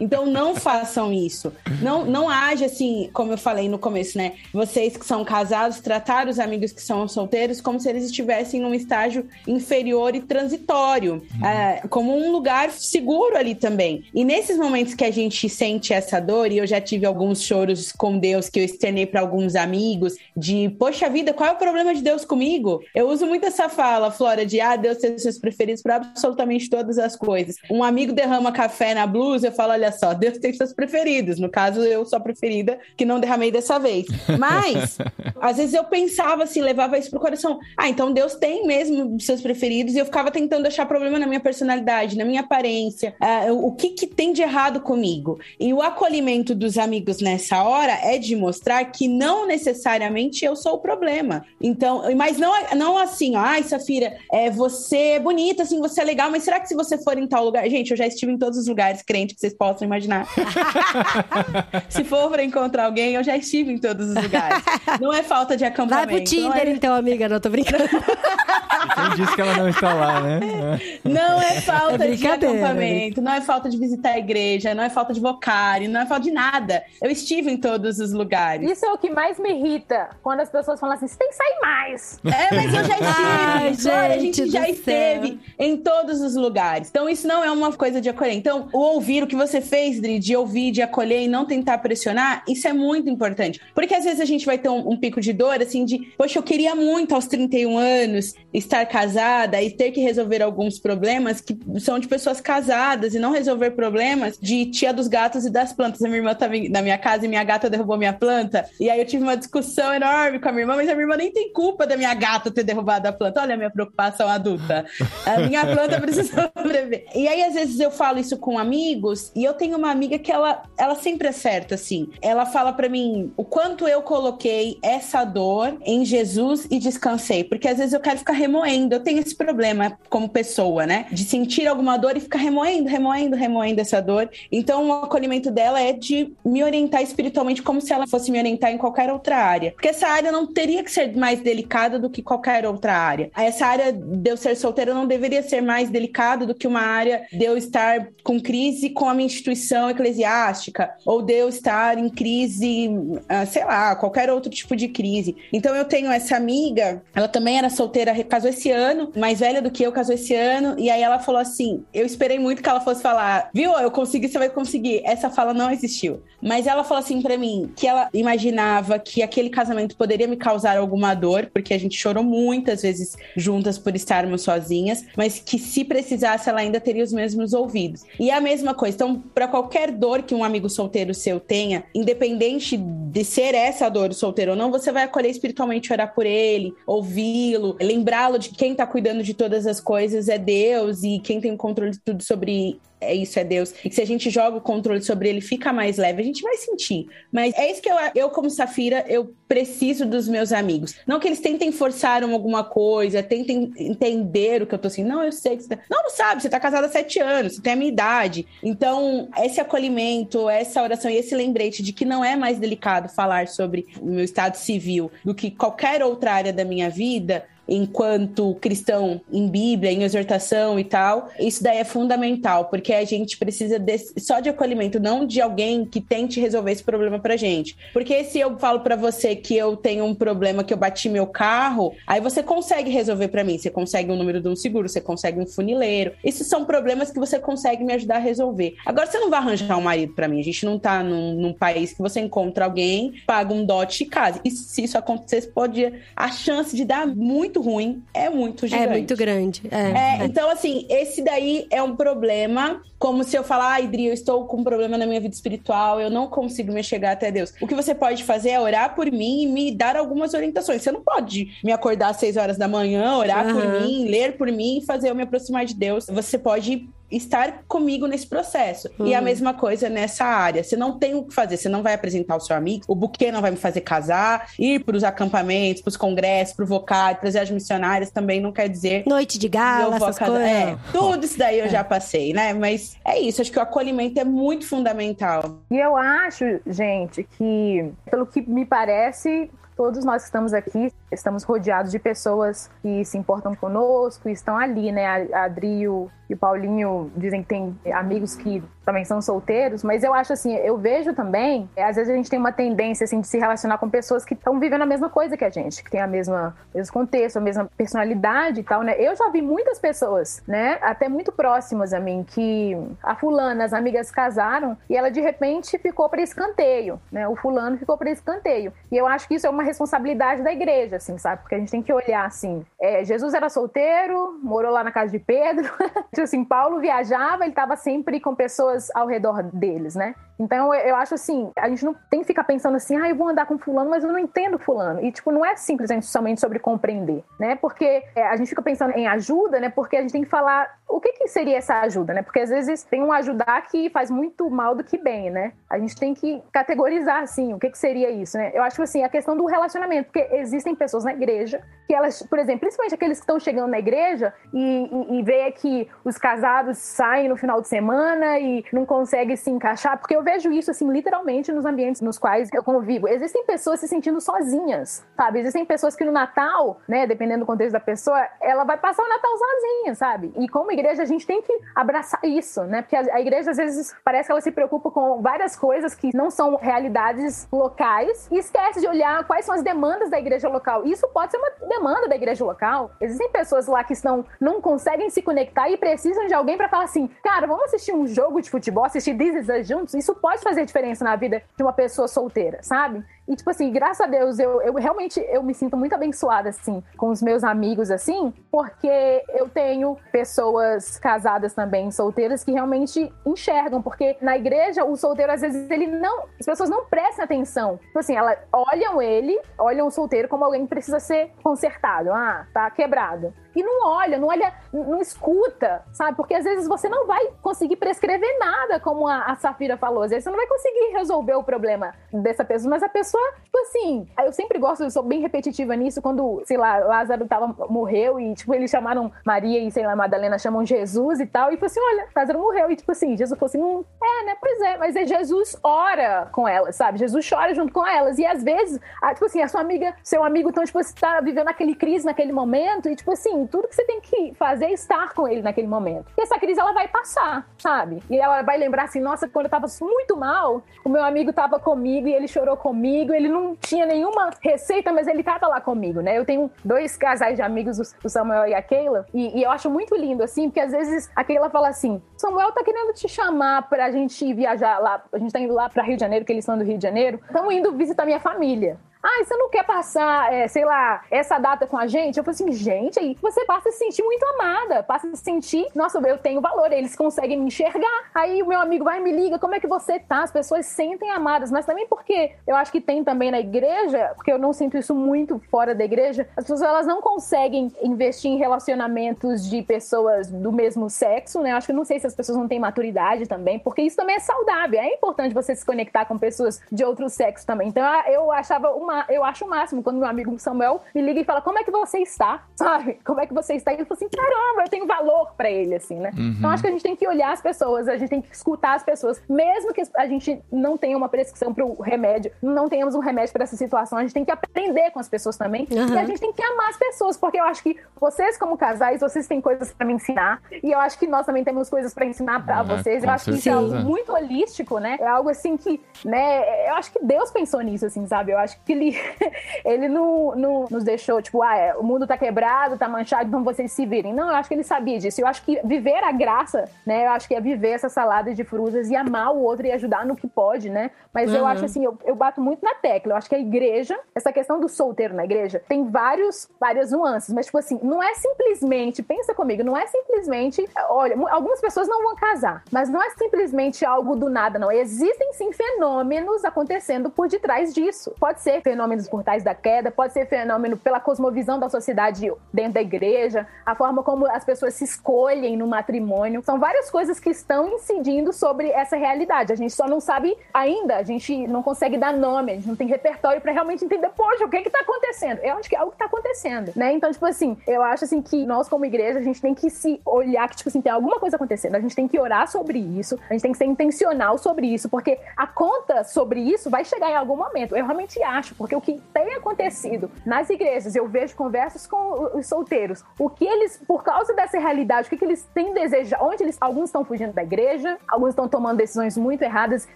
Então não façam isso. Não, não age assim, como eu falei no começo, né? Vocês que são casados, tratar os amigos que são solteiros como se eles estivessem num estágio inferior e transitório, uhum. é, como um lugar seguro ali também. E nesses momentos que a gente sente essa dor, e eu já tive alguns choros com Deus que eu externei para alguns amigos, de poxa vida, qual é o problema de Deus comigo? Eu uso muito essa fala, Flora, de ah, Deus tem seus preferidos para absolutamente todas as coisas. Um amigo derrama café na blusa, eu falo: olha só, Deus tem seus preferidos. No caso, eu sou a preferida que não derramei dessa vez. <laughs> Mas, às vezes eu pensava assim, levava isso pro coração. Ah, então Deus tem mesmo seus preferidos. E eu ficava tentando achar problema na minha personalidade, na minha aparência. Uh, o que, que tem de errado comigo? E o acolhimento dos amigos nessa hora é de mostrar que não necessariamente eu sou o problema. Então, mas não, não assim, ai, Safira, é, você é bonita, assim, você é legal, mas será que se você for em tal lugar. Gente, eu já estive em todos os lugares crente que vocês possam imaginar. <laughs> Se for para encontrar alguém, eu já estive em todos os lugares. Não é falta de acampamento. Vai pro Tinder, é... então, amiga. Não tô brincando. Quem disse que ela não está lá, né? <laughs> Não é falta é de acampamento, não é falta de visitar a igreja, não é falta de vocário, não é falta de nada. Eu estive em todos os lugares. Isso é o que mais me irrita, quando as pessoas falam assim, você tem que sair mais. É, mas eu já estive. Ai, a gente já esteve em todos os lugares. Então isso não é uma coisa coisa de acolher. Então, o ouvir o que você fez, Dri, de ouvir, de acolher e não tentar pressionar, isso é muito importante. Porque às vezes a gente vai ter um, um pico de dor, assim, de, poxa, eu queria muito aos 31 anos estar casada e ter que resolver alguns problemas que são de pessoas casadas e não resolver problemas de tia dos gatos e das plantas. A minha irmã estava na minha casa e minha gata derrubou minha planta. E aí eu tive uma discussão enorme com a minha irmã, mas a minha irmã nem tem culpa da minha gata ter derrubado a planta. Olha a minha preocupação adulta. A minha planta precisa <laughs> sobreviver. E aí, às vezes, vezes eu falo isso com amigos e eu tenho uma amiga que ela, ela sempre acerta, assim. Ela fala para mim o quanto eu coloquei essa dor em Jesus e descansei. Porque às vezes eu quero ficar remoendo. Eu tenho esse problema como pessoa, né? De sentir alguma dor e ficar remoendo, remoendo, remoendo essa dor. Então o acolhimento dela é de me orientar espiritualmente como se ela fosse me orientar em qualquer outra área. Porque essa área não teria que ser mais delicada do que qualquer outra área. Essa área de eu ser solteira não deveria ser mais delicada do que uma área de eu estar com crise com a minha instituição eclesiástica, ou de eu estar em crise, ah, sei lá, qualquer outro tipo de crise. Então eu tenho essa amiga, ela também era solteira, casou esse ano, mais velha do que eu, casou esse ano, e aí ela falou assim: eu esperei muito que ela fosse falar, viu, eu consegui, você vai conseguir. Essa fala não existiu. Mas ela falou assim para mim que ela imaginava que aquele casamento poderia me causar alguma dor, porque a gente chorou muitas vezes juntas por estarmos sozinhas, mas que se precisasse ela ainda teria os mesmos ouvidos. E é a mesma coisa. Então, para qualquer dor que um amigo solteiro seu tenha, independente de ser essa dor solteiro ou não, você vai acolher espiritualmente, orar por ele, ouvi-lo, lembrá-lo de que quem tá cuidando de todas as coisas é Deus e quem tem o controle de tudo sobre é isso, é Deus. E que se a gente joga o controle sobre ele, fica mais leve, a gente vai sentir. Mas é isso que eu, eu como Safira, eu preciso dos meus amigos. Não que eles tentem forçar alguma coisa, tentem entender o que eu tô assim. Não, eu sei que você tá... Não, não sabe, você tá casada há sete anos, você tem a minha idade. Então, esse acolhimento, essa oração e esse lembrete de que não é mais delicado falar sobre o meu estado civil do que qualquer outra área da minha vida, enquanto cristão em Bíblia, em exortação e tal, isso daí é fundamental, porque a gente precisa só de acolhimento, não de alguém que tente resolver esse problema pra gente. Porque se eu falo para você que eu tenho um problema que eu bati meu carro, aí você consegue resolver para mim, você consegue o um número de um seguro, você consegue um funileiro. Esses são problemas que você consegue me ajudar a resolver. Agora você não vai arranjar um marido para mim. A gente não tá num, num, país que você encontra alguém, paga um dote e casa. E se isso acontecesse, pode a chance de dar muito ruim é muito É gigante. muito grande. É, É, é. então, assim, esse daí é um problema. Como se eu falar, ai, Dri, eu estou com um problema na minha vida espiritual, eu não consigo me chegar até Deus. O que você pode fazer é orar por mim e me dar algumas orientações. Você não pode me acordar às seis horas da manhã, orar por Aham. mim, ler por mim e fazer eu me aproximar de Deus. Você pode estar comigo nesse processo. E a mesma coisa nessa área. Você não tem o que fazer, você não vai apresentar o seu amigo, o buquê não vai me fazer casar, ir para os acampamentos, para os congressos, para o vocário, para as viagens missionárias também não quer dizer Noite de gala, essas casar. coisas. É, tudo isso daí eu já passei, né? Mas é isso, acho que o acolhimento é muito fundamental. E eu acho, gente, que, pelo que me parece, todos nós que estamos aqui estamos rodeados de pessoas que se importam conosco e estão ali, né? A Adri e o Paulinho dizem que tem amigos que também são solteiros, mas eu acho assim, eu vejo também, é, às vezes a gente tem uma tendência assim de se relacionar com pessoas que estão vivendo a mesma coisa que a gente, que tem a mesma mesmo contexto, a mesma personalidade e tal, né? Eu já vi muitas pessoas, né, até muito próximas a mim que a fulana, as amigas casaram e ela de repente ficou para escanteio, né? O fulano ficou para escanteio. E eu acho que isso é uma responsabilidade da igreja, assim, sabe? Porque a gente tem que olhar assim, é, Jesus era solteiro, morou lá na casa de Pedro, <laughs> tipo assim, Paulo viajava, ele estava sempre com pessoas ao redor deles, né? Então eu, acho assim, a gente não tem que ficar pensando assim, ah, eu vou andar com fulano, mas eu não entendo fulano. E tipo, não é simplesmente somente sobre compreender, né? Porque é, a gente fica pensando em ajuda, né? Porque a gente tem que falar o que, que seria essa ajuda, né? Porque às vezes tem um ajudar que faz muito mal do que bem, né? A gente tem que categorizar assim, o que, que seria isso, né? Eu acho assim, a questão do relacionamento, porque existem pessoas na igreja que elas, por exemplo, principalmente aqueles que estão chegando na igreja e, e, e vê que os casados saem no final de semana e não conseguem se encaixar, porque eu vejo isso assim literalmente nos ambientes nos quais eu convivo. Existem pessoas se sentindo sozinhas, sabe? Existem pessoas que no Natal, né, dependendo do contexto da pessoa, ela vai passar o Natal sozinha, sabe? E como igreja a gente tem que abraçar isso, né? Porque a, a igreja às vezes parece que ela se preocupa com várias coisas que não são realidades locais e esquece de olhar quais são as demandas da igreja local. Isso pode ser uma demanda da igreja local. Existem pessoas lá que estão não conseguem se conectar e precisam de alguém para falar assim, cara, vamos assistir um jogo de futebol, assistir This Is Us juntos. Isso pode fazer diferença na vida de uma pessoa solteira, sabe? E, tipo assim, graças a Deus, eu, eu realmente eu me sinto muito abençoada, assim, com os meus amigos, assim, porque eu tenho pessoas casadas também, solteiras, que realmente enxergam. Porque na igreja, o solteiro, às vezes, ele não. As pessoas não prestam atenção. Tipo assim, elas olham ele, olham o solteiro como alguém que precisa ser consertado. Ah, tá quebrado. E não olha, não olha, não escuta, sabe? Porque às vezes você não vai conseguir prescrever nada, como a, a Safira falou. Às vezes você não vai conseguir resolver o problema dessa pessoa, mas a pessoa, tipo assim, eu sempre gosto, eu sou bem repetitiva nisso, quando, sei lá, Lázaro tava, morreu e, tipo, eles chamaram Maria e, sei lá, Madalena chamam Jesus e tal, e falou assim: olha, Lázaro morreu. E, tipo assim, Jesus falou assim: hum, é, né? Pois é, mas é Jesus ora com elas, sabe? Jesus chora junto com elas. E às vezes, a, tipo assim, a sua amiga, seu amigo, então, tipo, você tá vivendo aquele crise naquele momento, e, tipo assim, tudo que você tem que fazer é estar com ele naquele momento. E essa crise, ela vai passar, sabe? E ela vai lembrar assim: nossa, quando eu tava muito mal, o meu amigo tava comigo e ele chorou comigo, ele não tinha nenhuma receita, mas ele tava lá comigo, né? Eu tenho dois casais de amigos, o Samuel e a Keila, e, e eu acho muito lindo, assim, porque às vezes a Keila fala assim: Samuel tá querendo te chamar pra gente viajar lá, a gente tá indo lá pra Rio de Janeiro, que eles são do Rio de Janeiro, estamos indo visitar minha família. Ah, você não quer passar, é, sei lá, essa data com a gente? Eu falei assim, gente, aí você passa a se sentir muito amada, passa a se sentir, nossa, eu tenho valor, eles conseguem me enxergar. Aí o meu amigo vai me liga, como é que você tá? As pessoas sentem amadas, mas também porque eu acho que tem também na igreja, porque eu não sinto isso muito fora da igreja, as pessoas elas não conseguem investir em relacionamentos de pessoas do mesmo sexo, né? Eu acho que não sei se as pessoas não têm maturidade também, porque isso também é saudável. É importante você se conectar com pessoas de outro sexo também. Então eu achava o ma- eu acho o máximo quando meu amigo Samuel me liga e fala: Como é que você está? Sabe? <laughs> Como é que você está? E ele fala assim: Caramba, eu tenho valor pra ele, assim, né? Então acho que a gente tem que olhar as pessoas, a gente tem que escutar as pessoas, mesmo que a gente não tenha uma prescrição pro remédio, não tenhamos um remédio pra essa situação, a gente tem que aprender com as pessoas também. Aham. E a gente tem que amar as pessoas, porque eu acho que vocês, como casais, vocês têm coisas pra me ensinar. E eu acho que nós também temos coisas pra ensinar pra Ah, vocês. Eu acho que isso é algo certeza. muito holístico, né? É algo assim que, né? Eu acho que Deus pensou nisso, assim, sabe? Eu acho que ele, <laughs> ele não, não nos deixou, tipo, ah, é, o mundo tá quebrado, tá manchado, então vocês se virem. Não, eu acho que ele sabia disso. Eu acho que viver a graça, né? Eu acho que é viver essa salada de frutas e amar o outro e ajudar no que pode, né? Mas eu Uhum. acho assim, eu, eu bato muito na tecla. Eu acho que a igreja, essa questão do solteiro na igreja, tem vários, várias nuances. Mas, tipo assim, não é simplesmente, pensa comigo, não é simplesmente, olha, algumas pessoas não vão casar, mas não é simplesmente algo do nada, não. Existem sim fenômenos acontecendo por detrás disso. Pode ser fenômenos por trás da queda, pode ser fenômeno pela cosmovisão da sociedade dentro da igreja, a forma como as pessoas se escolhem no matrimônio. São várias coisas que estão incidindo sobre essa realidade. A gente só não sabe ainda, a gente não consegue dar nome, a gente não tem repertório pra realmente entender, poxa, o que que tá acontecendo? Eu acho que é algo que tá acontecendo, né? Então, tipo assim, eu acho assim que nós como igreja, a gente tem que se olhar que, tipo assim, tem alguma coisa acontecendo. A gente tem que orar sobre isso, a gente tem que ser intencional sobre isso, porque a conta sobre isso vai chegar em algum momento. Eu realmente acho, porque o que tem acontecido nas igrejas, eu vejo conversas com os solteiros, o que eles, por causa dessa realidade, o que, que eles têm desejado, onde eles, alguns estão fugindo da igreja, alguns estão tomando decisões muito erradas,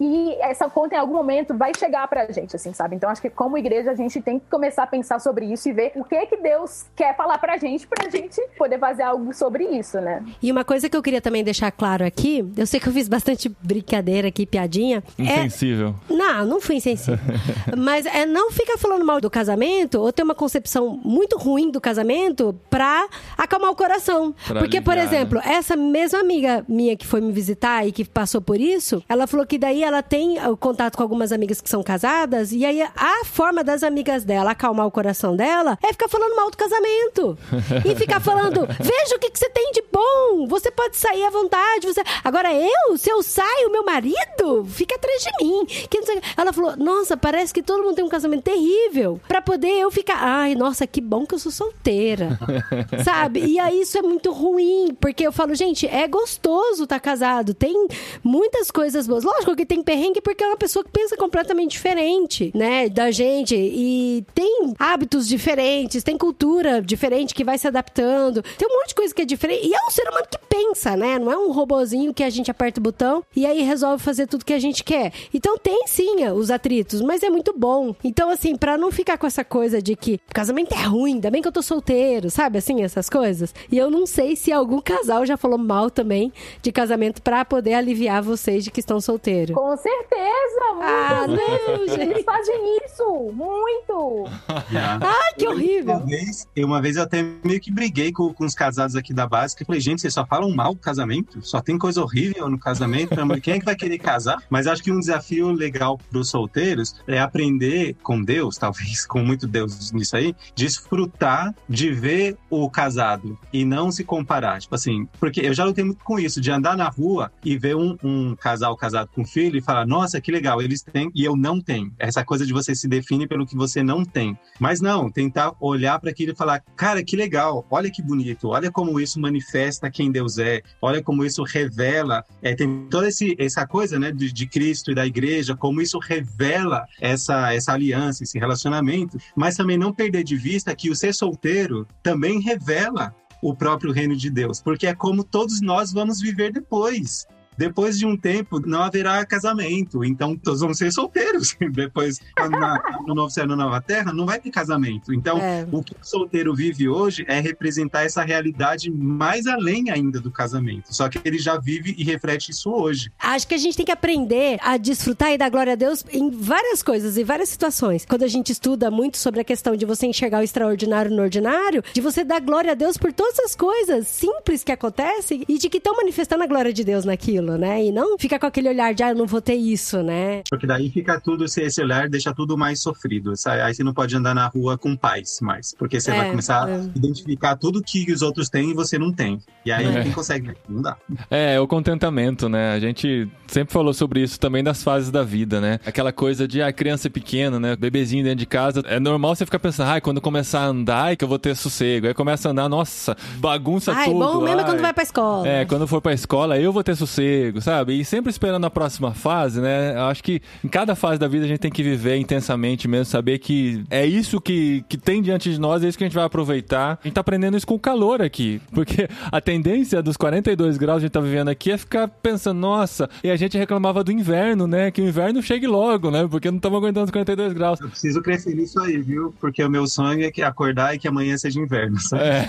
e essa conta em algum momento vai chegar pra gente, assim, sabe? Então acho que como igreja a gente tem que começar a pensar sobre isso e ver o que que Deus quer falar pra gente, pra gente poder fazer algo sobre isso, né? E uma coisa que eu queria também deixar claro aqui, eu sei que eu fiz bastante brincadeira aqui, piadinha. É, Insensível. não, não fui insensível. <laughs> Mas é não fica falando mal do casamento ou ter uma concepção muito ruim do casamento pra acalmar o coração. Pra Porque, por aliviar, exemplo, essa mesma amiga minha que foi me visitar e que passou por isso, ela falou que daí ela tem o contato com algumas amigas que são casadas e aí a forma das amigas dela acalmar o coração dela é ficar falando mal do casamento. e ficar falando, <laughs> veja o que, que você tem de bom, você pode sair à vontade. Você... Agora eu, se eu saio, meu marido fica atrás de mim. Não. Ela falou, nossa, parece que todo mundo tem um casamento terrível. Pra poder eu ficar, ai, nossa, que bom que eu sou solteira. <laughs> Sabe? E aí isso é muito ruim, porque eu falo, gente, é gostoso estar casado, tem muitas coisas boas. Lógico que tem perrengue porque é uma pessoa que pensa completamente diferente, né, da gente e tem hábitos diferentes, tem cultura diferente que vai se adaptando. Tem um monte de coisa que é diferente. E é um ser humano que pensa, né? Não é um robozinho que a gente aperta o botão e aí resolve fazer tudo que a gente quer. Então tem sim os atritos, mas é muito bom. Então, assim, pra não ficar com essa coisa de que casamento é ruim, ainda bem que eu tô solteiro, sabe? Assim, essas coisas. E eu não sei se algum casal já falou mal também de casamento pra poder aliviar vocês de que estão solteiros. Com certeza, Ah, não, gente. Eles fazem isso, muito. Ai, que horrível! Uma vez, eu- uma vez eu até meio que briguei com, com os casados aqui da base, que eu falei, gente, vocês só falam mal do casamento? Só tem coisa horrível no casamento? Quem é que vai querer casar? Mas acho que um desafio legal para os solteiros é aprender com Deus, talvez com muito Deus nisso aí, desfrutar de ver o casado e não se comparar. Tipo assim, porque eu já lutei muito com isso, de andar na rua e ver um, um casal casado com filho e falar, nossa, que legal, eles têm e eu não tenho. Essa coisa de você se define pelo que você não tem. Mas não, tentar olhar para aquilo e falar, cara, que legal, olha que bonito, olha como isso manifesta quem Deus é, olha como isso revela, é, tem toda esse, essa coisa, né, de, de Cristo e da igreja, como isso revela essa, essa aliança, esse relacionamento, mas também não perder de vista que o ser solteiro também revela o próprio reino de Deus, porque é como todos nós vamos viver depois. Depois de um tempo, não haverá casamento, então todos vão ser solteiros. <laughs> Depois, na- no novo céu e na nova terra, não vai ter casamento. Então, É. o que o solteiro vive hoje é representar essa realidade mais além ainda do casamento. Só que ele já vive e reflete isso hoje. Acho que a gente tem que aprender a desfrutar e dar glória a Deus em várias coisas, em várias situações. Quando a gente estuda muito sobre a questão de você enxergar o extraordinário no ordinário, de você dar glória a Deus por todas as coisas simples que acontecem e de que estão manifestando a glória de Deus naquilo. Aquilo, né? E não fica com aquele olhar de, ah, eu não vou ter isso, né? Porque daí fica tudo, se esse olhar deixa tudo mais sofrido. sabe? Aí você não pode andar na rua com paz mais. Porque você É, vai começar é. a identificar tudo que os outros têm e você não tem. E aí É. quem consegue? Não dá. É, o contentamento, né? A gente sempre falou sobre isso também das fases da vida, né? Aquela coisa de, ah, criança pequena, né? Bebezinho dentro de casa. É normal você ficar pensando, ai, quando começar a andar é que eu vou ter sossego. Aí começa a andar, nossa, bagunça Ai, tudo. bom mesmo é ai. quando vai pra escola. É, quando for pra escola, eu vou ter sossego, sabe? E sempre esperando a próxima fase, né? Eu acho que em cada fase da vida a gente tem que viver intensamente mesmo, saber que é isso que, que tem diante de nós, é isso que a gente vai aproveitar. A gente tá aprendendo isso com o calor aqui, <laughs> porque a tendência dos 42 graus que a gente tá vivendo aqui é ficar pensando, nossa, e a gente reclamava do inverno, né? Que o inverno chegue logo, né? Porque não estamos aguentando os 42 graus. Eu preciso crescer nisso aí, viu? Porque o meu sonho é que acordar e que amanhã seja inverno, sabe? É.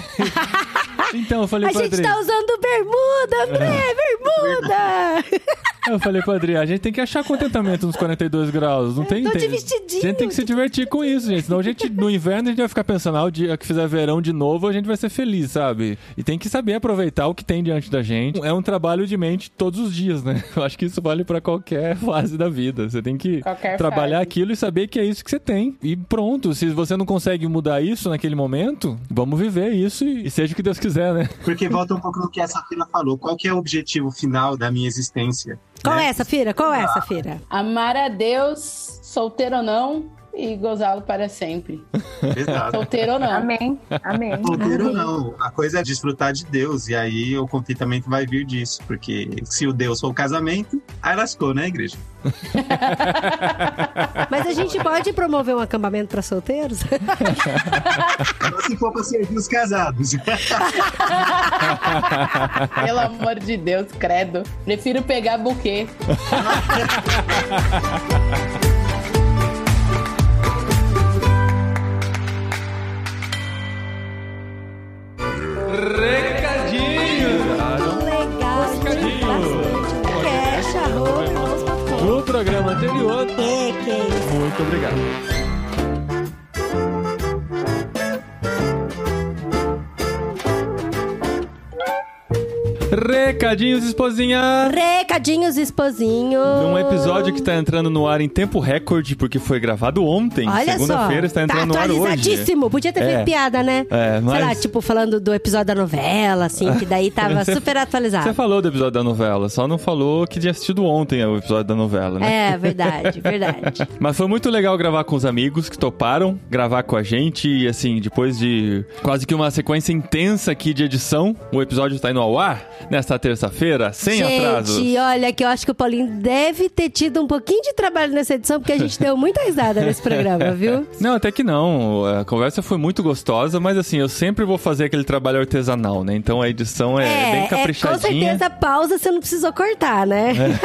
<laughs> Então eu falei A pro gente Adri, tá usando bermuda, André, bermuda! <laughs> eu falei pro Adri, a gente tem que achar contentamento nos 42 graus, não tem... Tô tem- de vestidinho. A gente tem que se divertir com isso, gente. Senão a gente, no inverno, a gente vai ficar pensando, ah, o dia que fizer verão de novo, a gente vai ser feliz, sabe? E tem que saber aproveitar o que tem diante da gente. É um trabalho de mente todos os dias, né? <laughs> Eu acho que isso vale pra qualquer fase da vida. Você tem que Qualquer trabalhar fase. aquilo e saber que é isso que você tem. E pronto, se você não consegue mudar isso naquele momento, vamos viver isso e, e seja o que Deus quiser, né? Porque volta um pouco no que a Safira falou. Qual que é o objetivo final da minha existência? Qual né? é essa, Fira? Qual é essa, Fira? Amar a Deus, solteiro ou não, e gozá-lo para sempre. <laughs> Exato. Solteiro ou não. Amém. Amém. Solteiro ou não, a coisa é desfrutar de Deus, e aí o contentamento vai vir disso, porque se o Deus for o casamento, aí lascou, né, igreja? <laughs> Mas a gente pode promover um acampamento pra solteiros? <laughs> Se for pra servir os casados. Pelo amor de Deus, credo. Prefiro pegar buquê. Recadinho! Legal, bastante. Cash, arroba, vamos pra fora. No programa anterior. É, que isso. Muito obrigado. Recadinhos, esposinha! Recadinhos, esposinho. Num episódio que tá entrando no ar em tempo recorde, porque foi gravado ontem. Olha. Segunda-feira está entrando tá no ar hoje. atualizadíssimo. Podia ter É. feito piada, né? É, mas- Sei lá, tipo, falando do episódio da novela, assim, que daí tava <laughs> Você- super atualizado. Você falou do episódio da novela, só não falou que tinha assistido ontem o episódio da novela, né? É, verdade, verdade. <laughs> Mas foi muito legal gravar com os amigos que toparam gravar com a gente. E assim, depois de quase que uma sequência intensa aqui de edição, o episódio tá indo ao ar nesta terça-feira, sem atrasos. Gente, olha que eu acho que o Paulinho deve ter tido um pouquinho de trabalho nessa edição, porque a gente deu muita risada nesse programa, viu? <laughs> Não, até que não. A conversa foi muito gostosa, mas assim, eu sempre vou fazer aquele trabalho artesanal, né? Então a edição é, bem com caprichadinha. certeza pausa você não precisou cortar, né? <laughs>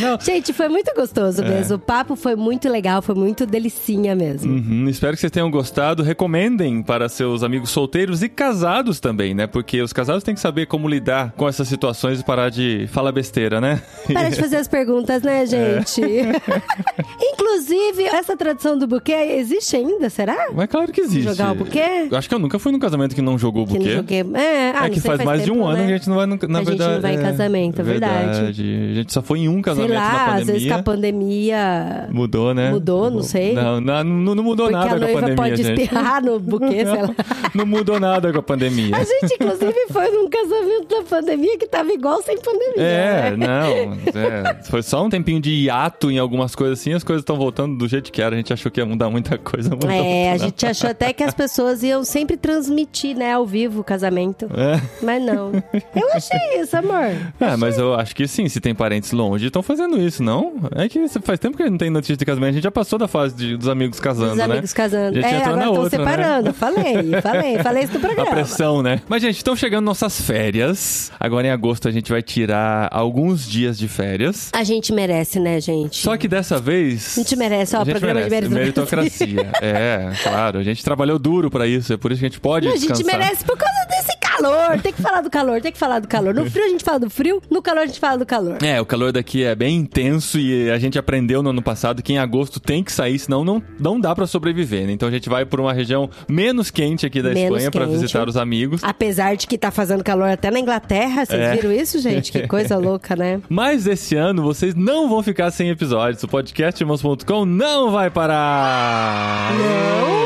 Não, Gente, foi muito gostoso mesmo. O papo foi muito legal, foi muito delicinha mesmo. Uhum, espero que vocês tenham gostado. Recomendem para seus amigos solteiros e casados também, né? Porque os casados têm que saber como lidar com essas situações e parar de falar besteira, né? Para de fazer as perguntas, <laughs> É. né, gente? <laughs> Inclusive, essa tradição do buquê existe ainda, será? Mas claro que existe. Jogar o buquê? Eu acho que eu nunca fui num casamento que não jogou o Que buquê. joguei. É, ah, é não que sei, faz, mais de tempo, um ano né? que a gente não vai, na a gente verdade. não vai em casamento, é verdade. A gente só foi em um casamento Sei na lá, pandemia. às vezes que a pandemia. Mudou, né? Mudou, não sei. Não, não, não, mudou Porque nada a com a noiva pandemia, pode gente. espirrar no buquê, sei lá. <laughs> Não mudou nada com a pandemia. A gente, inclusive, foi num casamento da pandemia que tava igual sem pandemia. É, né? não. é, foi só um tempinho de hiato em algumas coisas assim, as coisas estão voltando do jeito que era. A gente achou que ia mudar muita coisa. Mudou É, a não. gente achou até que as pessoas iam sempre transmitir, né, ao vivo o casamento. É. Mas não. Eu achei isso, amor. É, mas eu acho que sim, se tem parentes longe, estão fazendo isso, não? É que faz tempo que não tem notícia de casamento, a gente já passou da fase de- dos amigos casando, Os né? amigos casando. A gente É, agora estão né? separando. Falei, falei, falei isso no <laughs> A programa. pressão, né? Mas, gente, estão chegando nossas férias. Agora em agosto a gente vai tirar alguns dias de férias. A gente merece, né, gente? Só que dessa vez. A gente merece, ó, a gente programa de merece. meritocracia. meritocracia. é, claro. A gente trabalhou duro pra isso, é por isso que a gente pode Não, a gente merece por causa desse calor, tem que falar do calor, tem que falar do calor. No frio a gente fala do frio, no calor a gente fala do calor. É, o calor daqui é bem intenso e a gente aprendeu no ano passado que em agosto tem que sair, senão não, não dá pra sobreviver, né? Então a gente vai por uma região menos quente aqui da Menos Espanha pra quente. visitar os amigos. Apesar de que tá fazendo calor até na Inglaterra, vocês É. viram isso, gente? Que <laughs> coisa louca, né? Mas esse ano vocês não vão ficar sem episódios. O podcast irmãos.com não vai parar. Não!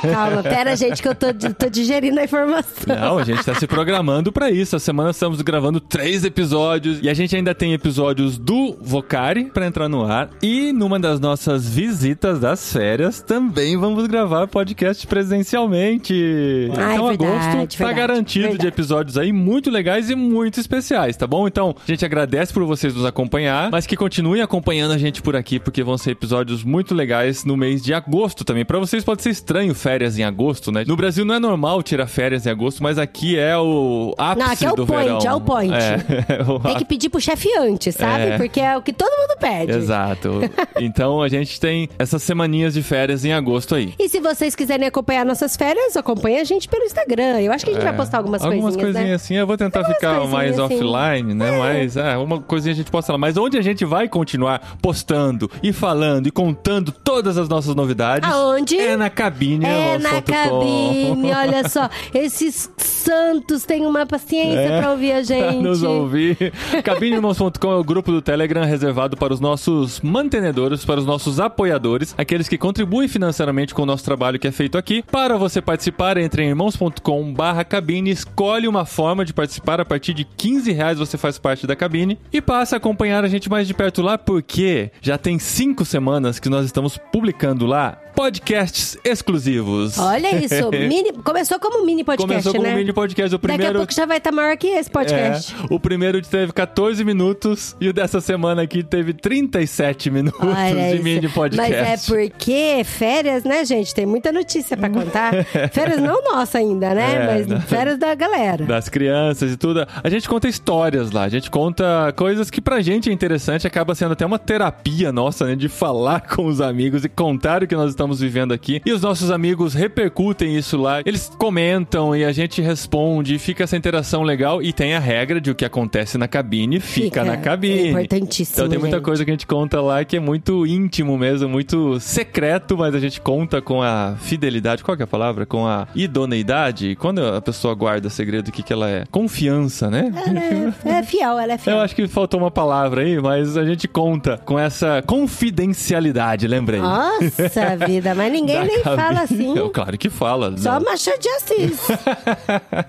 Calma, pera, gente, que eu tô, tô digerindo a informação. Não, a gente tá se programando pra isso. Essa semana estamos gravando três episódios e a gente ainda tem episódios do Vocari pra entrar no ar. E numa das nossas visitas das férias também vamos gravar podcast presencialmente. Ai, então verdade, agosto tá verdade, garantido de verdade. episódios aí muito legais e muito especiais, tá bom? Então a gente agradece por vocês nos acompanhar, mas que continuem acompanhando a gente por aqui porque vão ser episódios muito legais no mês de agosto também. Pra vocês pode ser estranho férias em agosto, né? No Brasil não é normal tirar férias em agosto, mas aqui é o ápice Não, aqui é o do point, verão. é o point. É, <laughs> o Tem que pedir pro chefe antes, sabe? É. Porque é o que todo mundo pede. Exato. <laughs> Então a gente tem essas semaninhas de férias em agosto aí. E se vocês quiserem acompanhar nossas férias, acompanha a gente pelo Instagram. Eu acho que a gente vai postar algumas, É. Algumas coisinhas, coisinhas né? assim, eu vou tentar Algumas ficar mais assim. offline, né? Mas é, uma coisinha a gente posta lá. Mas onde a gente vai continuar postando e falando e contando todas as nossas novidades Aonde? é na cabine. É na cabine, olha só. <laughs> Esses santos têm uma paciência pra ouvir a <laughs> gente. É. nos ouvir. Cabineirmãos.com é o grupo do Telegram reservado para os nossos mantenedores, para os nossos apoiadores, aqueles que contribuem financeiramente com o nosso trabalho que é feito aqui. Para você participar, entre em irmãos.com barra cabine, escolhe uma forma de participar. A partir de 15 reais você faz parte da cabine e passa a acompanhar a gente mais de perto lá, porque já tem cinco semanas que nós estamos publicando lá podcasts exclusivos. Olha isso. <laughs> Mini, começou como mini podcast, Começou como né? um mini podcast. O Daqui a primeiro pouco já vai estar maior que esse podcast. é, o primeiro teve 14 minutos e o dessa semana aqui teve 37 minutos Olha de isso. mini podcast. Mas é porque férias, né, gente? Tem muita notícia pra contar. <laughs> férias não nossa ainda, né? É, Mas não. férias da galera. Das crianças e tudo. A gente conta histórias lá. A gente conta coisas que pra gente é interessante. Acaba sendo até uma terapia nossa, né? De falar <laughs> com os amigos e contar o que nós estamos vivendo aqui. E os nossos amigos repercutem isso lá. Eles comentam e a gente responde. Fica essa interação legal. E tem a regra de o que acontece na cabine fica, na cabine. É importantíssimo. Então tem muita gente. coisa que a gente conta lá que é muito íntimo mesmo, muito secreto, mas a gente conta com a fidelidade, qual é a palavra? Com a idoneidade. Quando a pessoa guarda segredo, o que, que ela é? Confiança, né? Ela é, é fiel, ela é fiel. Eu acho que faltou uma palavra aí, mas a gente conta com essa confidencialidade, lembrei. Nossa <laughs> vida, mas ninguém Da nem cabine. fala assim. Eu, claro que fala. Só não. Machado de Assis.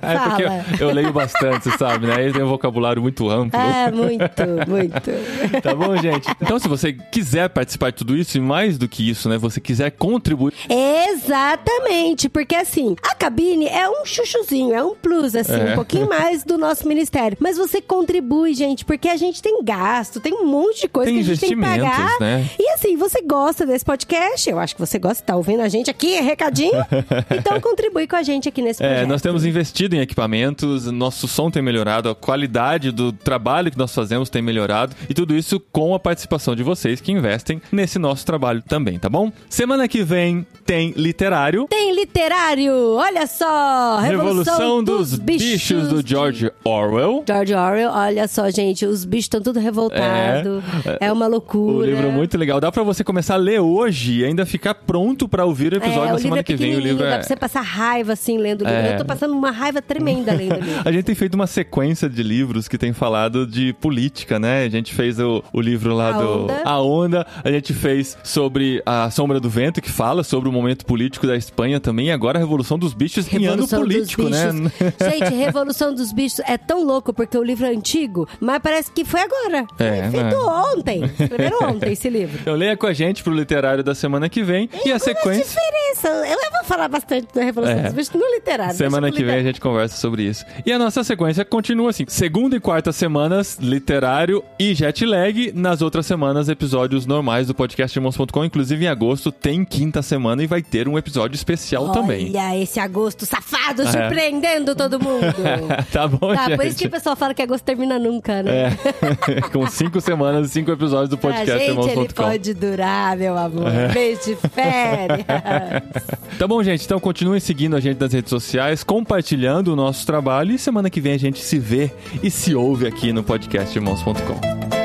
É porque eu, eu leio bastante, sabe, né? Aí tem um vocabulário muito amplo. É, muito, muito. <laughs> Tá bom, gente? Então, se você quiser participar de tudo isso, e mais do que isso, né? Você quiser contribuir. Exatamente, porque assim, a cabine é um chuchuzinho, é um plus, assim, É. um pouquinho mais do nosso ministério. Mas você contribui, gente, porque a gente tem gasto, tem um monte de coisa Tem que a gente tem que pagar. né? E assim, você gosta desse podcast, eu acho que você gosta, tá ouvindo a gente aqui, é recadinho. <laughs> então contribui com a gente aqui nesse projeto. É, nós temos investido em equipamentos, nosso som tem melhorado, a qualidade do trabalho que nós fazemos tem melhorado, e tudo isso com a participação de vocês que investem nesse nosso trabalho também, tá bom? Semana que vem tem literário. Tem literário, olha só! Revolução, dos, bichos, do George Orwell. George Orwell, olha só, gente, os bichos estão tudo revoltados. É, uma loucura. O livro é muito legal. Dá pra você começar a ler hoje e ainda ficar pronto pra ouvir o episódio é, na o semana é que vem. O livro dá é. pra você passar raiva assim lendo o livro. É. Eu tô passando uma raiva tremenda lendo o livro. <laughs> A gente tem feito uma sequência de livros que tem falado de política, né? A gente fez o, o livro lá A do Onda. A Onda, a gente fez sobre a Sombra do Vento, que fala sobre o momento político da Espanha também, e agora a Revolução dos Bichos em ano político, né? <laughs> Gente, Revolução dos Bichos é tão louco porque o livro é antigo, mas parece que foi agora. É, foi feito né? ontem. Escreveram ontem esse livro. <laughs> Então leia com a gente pro literário da semana que vem e a Qual sequência. diferença? Eu vou falar bastante da Revolução É. dos Bichos no literário. Semana que no vem a literário. gente conversa sobre isso. E a nossa sequência continua assim: segunda e quarta semanas, literário e jet lag. Nas outras semanas, episódios normais do podcast irmãos.com. Inclusive em agosto tem quinta semana e vai ter um episódio especial também. Olha esse agosto safado É. surpreendendo todo mundo. <laughs> tá bom, Tá, gente? por isso que o pessoal fala que agosto termina nunca, né? É. <laughs> Com cinco semanas e cinco episódios do podcast gente ele irmãos.com. pode durar, meu amor. É. De Férias. <laughs> Tá bom, gente. Então continuem seguindo a gente nas redes sociais, compartilhando o nosso trabalho e semana que vem a gente se vê e se ouve aqui no podcast irmãos.com.